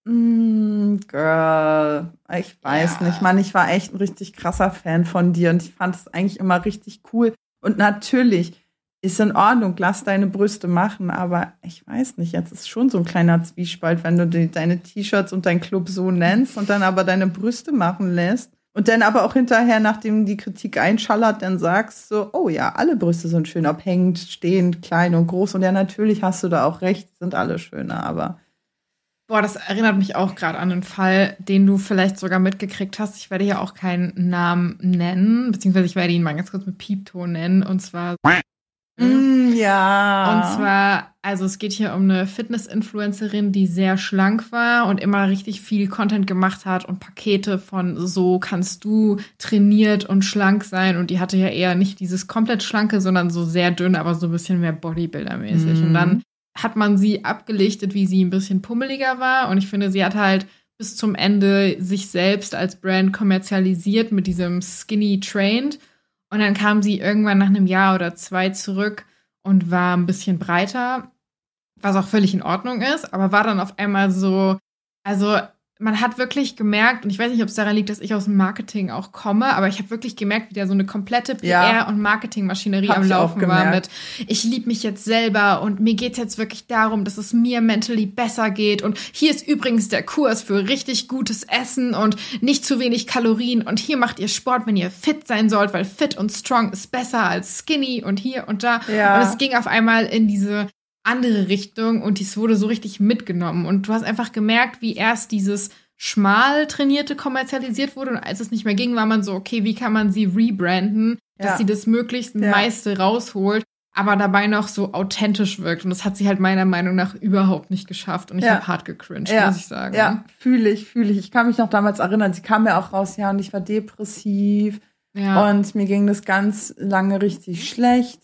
mm, Girl, ich weiß Ja. nicht, Mann, ich war echt ein richtig krasser Fan von dir und ich fand es eigentlich immer richtig cool. Und natürlich ist in Ordnung, lass deine Brüste machen, aber ich weiß nicht, jetzt ist schon so ein kleiner Zwiespalt, wenn du die, deine T-Shirts und deinen Club so nennst und dann aber deine Brüste machen lässt. Und dann aber auch hinterher, nachdem die Kritik einschallert, dann sagst so, oh ja, alle Brüste sind schön, ob hängend, stehend, klein und groß. Und ja, natürlich hast du da auch recht, sind alle schöner, aber Boah, das erinnert mich auch gerade an einen Fall, den du vielleicht sogar mitgekriegt hast. Ich werde hier auch keinen Namen nennen, beziehungsweise ich werde ihn mal ganz kurz mit Piepton nennen. Und zwar. Mm, ja. Und zwar, also es geht hier um eine Fitness-Influencerin, die sehr schlank war und immer richtig viel Content gemacht hat und Pakete von so kannst du trainiert und schlank sein. Und die hatte ja eher nicht dieses komplett schlanke, sondern so sehr dünn, aber so ein bisschen mehr Bodybuilder-mäßig. Mhm. Und dann hat man sie abgelichtet, wie sie ein bisschen pummeliger war. Und ich finde, sie hat halt bis zum Ende sich selbst als Brand kommerzialisiert mit diesem Skinny Trained. Und dann kam sie irgendwann nach einem Jahr oder zwei zurück und war ein bisschen breiter, was auch völlig in Ordnung ist, aber war dann auf einmal so, also man hat wirklich gemerkt, und ich weiß nicht, ob es daran liegt, dass ich aus dem Marketing auch komme, aber ich habe wirklich gemerkt, wie da so eine komplette PR- Ja. und Marketingmaschinerie am Laufen war mit, ich liebe mich jetzt selber und mir geht's jetzt wirklich darum, dass es mir mentally besser geht und hier ist übrigens der Kurs für richtig gutes Essen und nicht zu wenig Kalorien und hier macht ihr Sport, wenn ihr fit sein sollt, weil fit und strong ist besser als skinny und hier und da. Ja. Und es ging auf einmal in diese andere Richtung und dies wurde so richtig mitgenommen und du hast einfach gemerkt, wie erst dieses schmal trainierte kommerzialisiert wurde und als es nicht mehr ging, war man so, okay, wie kann man sie rebranden, dass Ja. sie das möglichst Ja. meiste rausholt, aber dabei noch so authentisch wirkt und das hat sie halt meiner Meinung nach überhaupt nicht geschafft und ich Ja. habe hart gecringed, Ja. muss ich sagen. Ja, fühle ich, fühle ich. Ich kann mich noch damals erinnern, sie kam ja auch raus, ja, und ich war depressiv Ja. und mir ging das ganz lange richtig schlecht.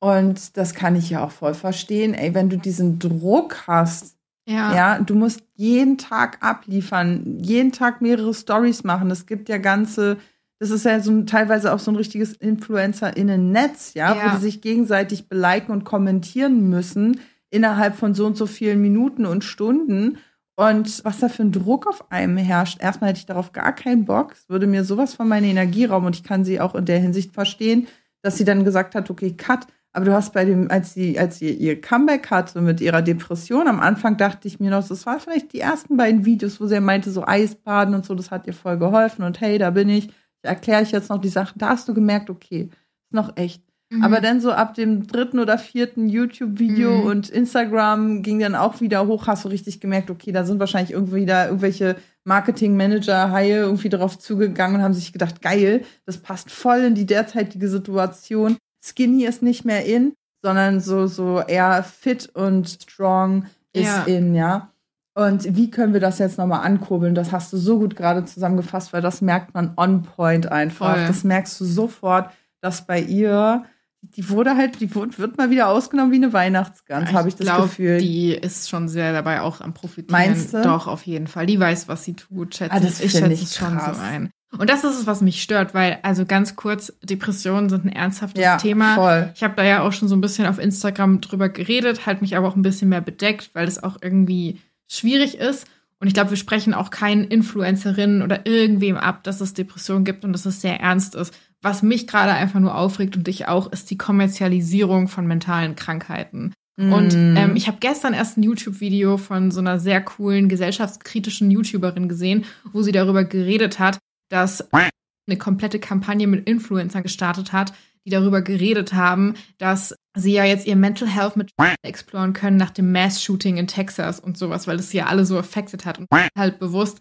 Und das kann ich ja auch voll verstehen. Ey, wenn du diesen Druck hast, ja. ja, du musst jeden Tag abliefern, jeden Tag mehrere Stories machen. Es gibt ja ganze das ist ja so ein, teilweise auch so ein richtiges Influencer-Innen-Netz, ja, Ja. wo die sich gegenseitig beliken und kommentieren müssen innerhalb von so und so vielen Minuten und Stunden. Und was da für ein Druck auf einem herrscht. Erstmal hätte ich darauf gar keinen Bock. Es würde mir sowas von meiner Energie rauben und ich kann sie auch in der Hinsicht verstehen, dass sie dann gesagt hat, okay, cut. Aber du hast bei dem, als sie, als sie ihr Comeback hatte mit ihrer Depression, am Anfang dachte ich mir noch, das war vielleicht die ersten beiden Videos, wo sie meinte, so Eisbaden und so, das hat ihr voll geholfen und hey, da bin ich. Ich erkläre ich jetzt noch die Sachen. Da hast du gemerkt, okay, ist noch echt. Mhm. Aber dann so ab dem dritten oder vierten YouTube-Video Mhm. und Instagram ging dann auch wieder hoch, hast du richtig gemerkt, okay, da sind wahrscheinlich irgendwie da irgendwelche Marketing-Manager, Haie irgendwie drauf zugegangen und haben sich gedacht, geil, das passt voll in die derzeitige Situation. Skinny ist nicht mehr in, sondern so, so eher fit und strong ist Ja. in, ja. Und wie können wir das jetzt nochmal ankurbeln? Das hast du so gut gerade zusammengefasst, weil das merkt man on point einfach. Voll. Das merkst du sofort, dass bei ihr, die wurde halt, die wird mal wieder ausgenommen wie eine Weihnachtsgans, habe ich das glaub, Gefühl. Die ist schon sehr dabei auch am Profitieren. Meinst du? Doch, auf jeden Fall. Die weiß, was sie tut, schätze Ah, das ich. Ich schätze ich schon so ein. Und das ist es, was mich stört, weil, also ganz kurz, Depressionen sind ein ernsthaftes ja, Thema. voll. Ich habe da ja auch schon so ein bisschen auf Instagram drüber geredet, halt mich aber auch ein bisschen mehr bedeckt, weil es auch irgendwie schwierig ist. Und ich glaube, wir sprechen auch keinen Influencerinnen oder irgendwem ab, dass es Depressionen gibt und dass es sehr ernst ist. Was mich gerade einfach nur aufregt und dich auch, ist die Kommerzialisierung von mentalen Krankheiten. Und Mm. ähm, ich habe gestern erst ein YouTube-Video von so einer sehr coolen gesellschaftskritischen YouTuberin gesehen, wo sie darüber geredet hat, dass eine komplette Kampagne mit Influencern gestartet hat, die darüber geredet haben, dass sie ja jetzt ihr Mental Health mit exploren können nach dem Mass-Shooting in Texas und sowas, weil es sie ja alle so affected hat und halt bewusst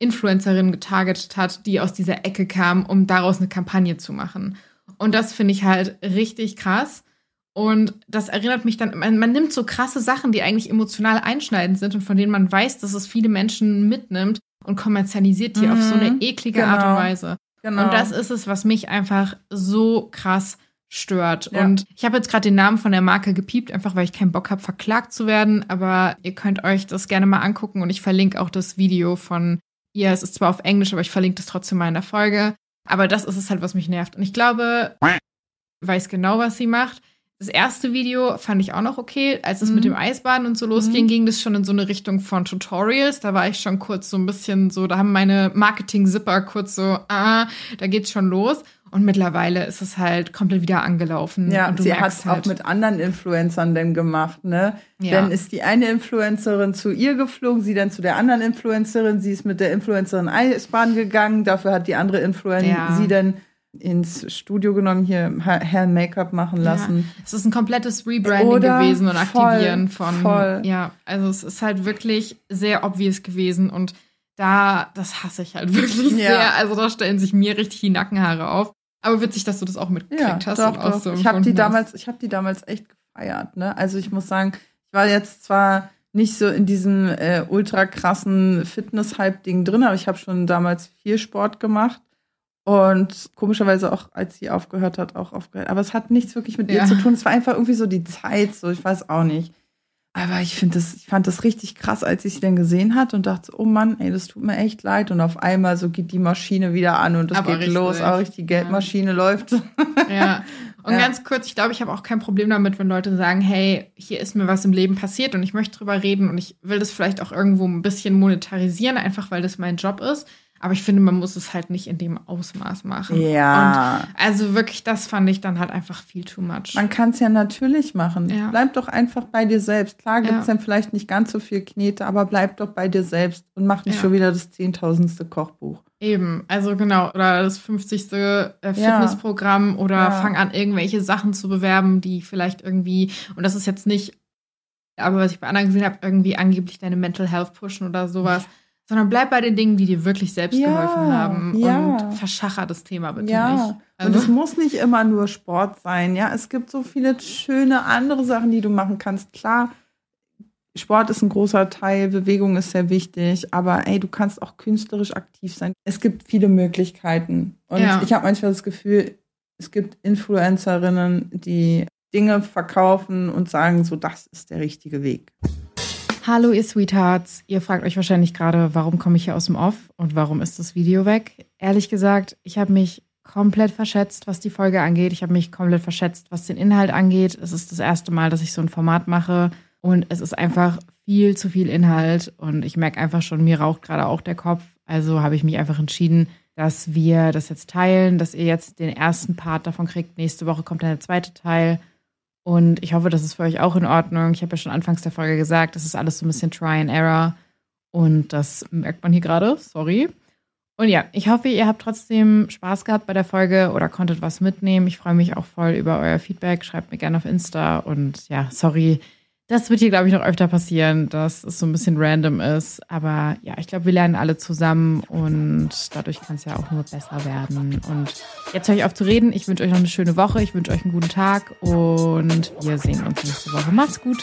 Influencerinnen getargetet hat, die aus dieser Ecke kamen, um daraus eine Kampagne zu machen. Und das finde ich halt richtig krass. Und das erinnert mich dann, man, man nimmt so krasse Sachen, die eigentlich emotional einschneidend sind und von denen man weiß, dass es viele Menschen mitnimmt und kommerzialisiert die auf so eine Mhm, eklige Art genau. und Weise. Genau. Und das ist es, was mich einfach so krass stört. Ja. Und ich habe jetzt gerade den Namen von der Marke gepiept, einfach weil ich keinen Bock habe, verklagt zu werden. Aber ihr könnt euch das gerne mal angucken und ich verlinke auch das Video von ihr. Es ist zwar auf Englisch, aber ich verlinke das trotzdem mal in der Folge. Aber das ist es halt, was mich nervt. Und ich glaube, weiß genau, was sie macht. Das erste Video fand ich auch noch okay. Als es Mhm. mit dem Eisbaden und so losging, Mhm. ging das schon in so eine Richtung von Tutorials. Da war ich schon kurz so ein bisschen so, da haben meine Marketing-Zipper kurz so, ah, da geht's schon los. Und mittlerweile ist es halt komplett wieder angelaufen. Ja, und du sie hat es halt, auch mit anderen Influencern denn gemacht, ne? Ja. Dann ist die eine Influencerin zu ihr geflogen, sie dann zu der anderen Influencerin, sie ist mit der Influencerin Eisbahn gegangen, dafür hat die andere Influencerin Ja. sie dann ins Studio genommen, hier Hair und Make-up machen lassen. Ja, es ist ein komplettes Rebranding Oder? gewesen und Voll, Aktivieren von. voll. Ja, also es ist halt wirklich sehr obvious gewesen und da, das hasse ich halt wirklich Ja. sehr. Also da stellen sich mir richtig die Nackenhaare auf. Aber witzig, dass du das auch mitgekriegt Ja, hast. doch, und auch doch. so ich habe die hast. damals, ich habe die damals echt gefeiert, ne? Also ich muss sagen, ich war jetzt zwar nicht so in diesem äh, ultra krassen Fitness-Hype-Ding drin, aber ich habe schon damals viel Sport gemacht und komischerweise auch, als sie aufgehört hat, auch aufgehört. Aber es hat nichts wirklich mit Ja. ihr zu tun. Es war einfach irgendwie so die Zeit, so ich weiß auch nicht. Aber ich finde das, ich fand das richtig krass, als ich sie dann gesehen hat und dachte, oh Mann, ey, das tut mir echt leid. Und auf einmal so geht die Maschine wieder an und es geht richtig. los, auch richtig, die Geldmaschine läuft. Ja. Und Ja. ganz kurz, ich glaube, ich habe auch kein Problem damit, wenn Leute sagen, hey, hier ist mir was im Leben passiert und ich möchte drüber reden und ich will das vielleicht auch irgendwo ein bisschen monetarisieren, einfach weil das mein Job ist. Aber ich finde, man muss es halt nicht in dem Ausmaß machen. Ja. Und also wirklich, das fand ich dann halt einfach viel too much. Man kann es ja natürlich machen. Ja. Bleib doch einfach bei dir selbst. Klar gibt es Ja. dann vielleicht nicht ganz so viel Knete, aber bleib doch bei dir selbst und mach nicht Ja. schon wieder das zehntausendste Kochbuch. Eben, also genau, oder das 50. Äh. Fitnessprogramm oder fang an, irgendwelche Sachen zu bewerben, die vielleicht irgendwie, und das ist jetzt nicht, aber was ich bei anderen gesehen habe, irgendwie angeblich deine Mental Health pushen oder sowas, sondern bleib bei den Dingen, die dir wirklich selbst Ja, geholfen haben ja. und verschacher das Thema bitte ja. nicht. und Also, es muss nicht immer nur Sport sein. Ja, es gibt so viele schöne andere Sachen, die du machen kannst. Klar, Sport ist ein großer Teil, Bewegung ist sehr wichtig, aber ey, du kannst auch künstlerisch aktiv sein. Es gibt viele Möglichkeiten. Und Ja. ich habe manchmal das Gefühl, es gibt Influencerinnen, die Dinge verkaufen und sagen, so, das ist der richtige Weg. Hallo ihr Sweethearts. Ihr fragt euch wahrscheinlich gerade, warum komme ich hier aus dem Off und warum ist das Video weg? Ehrlich gesagt, ich habe mich komplett verschätzt, was die Folge angeht. Ich habe mich komplett verschätzt, was den Inhalt angeht. Es ist das erste Mal, dass ich so ein Format mache und es ist einfach viel zu viel Inhalt und ich merke einfach schon, mir raucht gerade auch der Kopf. Also habe ich mich einfach entschieden, dass wir das jetzt teilen, dass ihr jetzt den ersten Part davon kriegt. Nächste Woche kommt dann der zweite Teil. Und ich hoffe, das ist für euch auch in Ordnung. Ich habe ja schon anfangs der Folge gesagt, das ist alles so ein bisschen Try and Error. Und das merkt man hier gerade. Sorry. Und ja, ich hoffe, ihr habt trotzdem Spaß gehabt bei der Folge oder konntet was mitnehmen. Ich freue mich auch voll über euer Feedback. Schreibt mir gerne auf Insta. Und ja, sorry, das wird hier, glaube ich, noch öfter passieren, dass es so ein bisschen random ist. Aber ja, ich glaube, wir lernen alle zusammen und dadurch kann es ja auch nur besser werden. Und jetzt höre ich auf zu reden. Ich wünsche euch noch eine schöne Woche. Ich wünsche euch einen guten Tag und wir sehen uns nächste Woche. Macht's gut.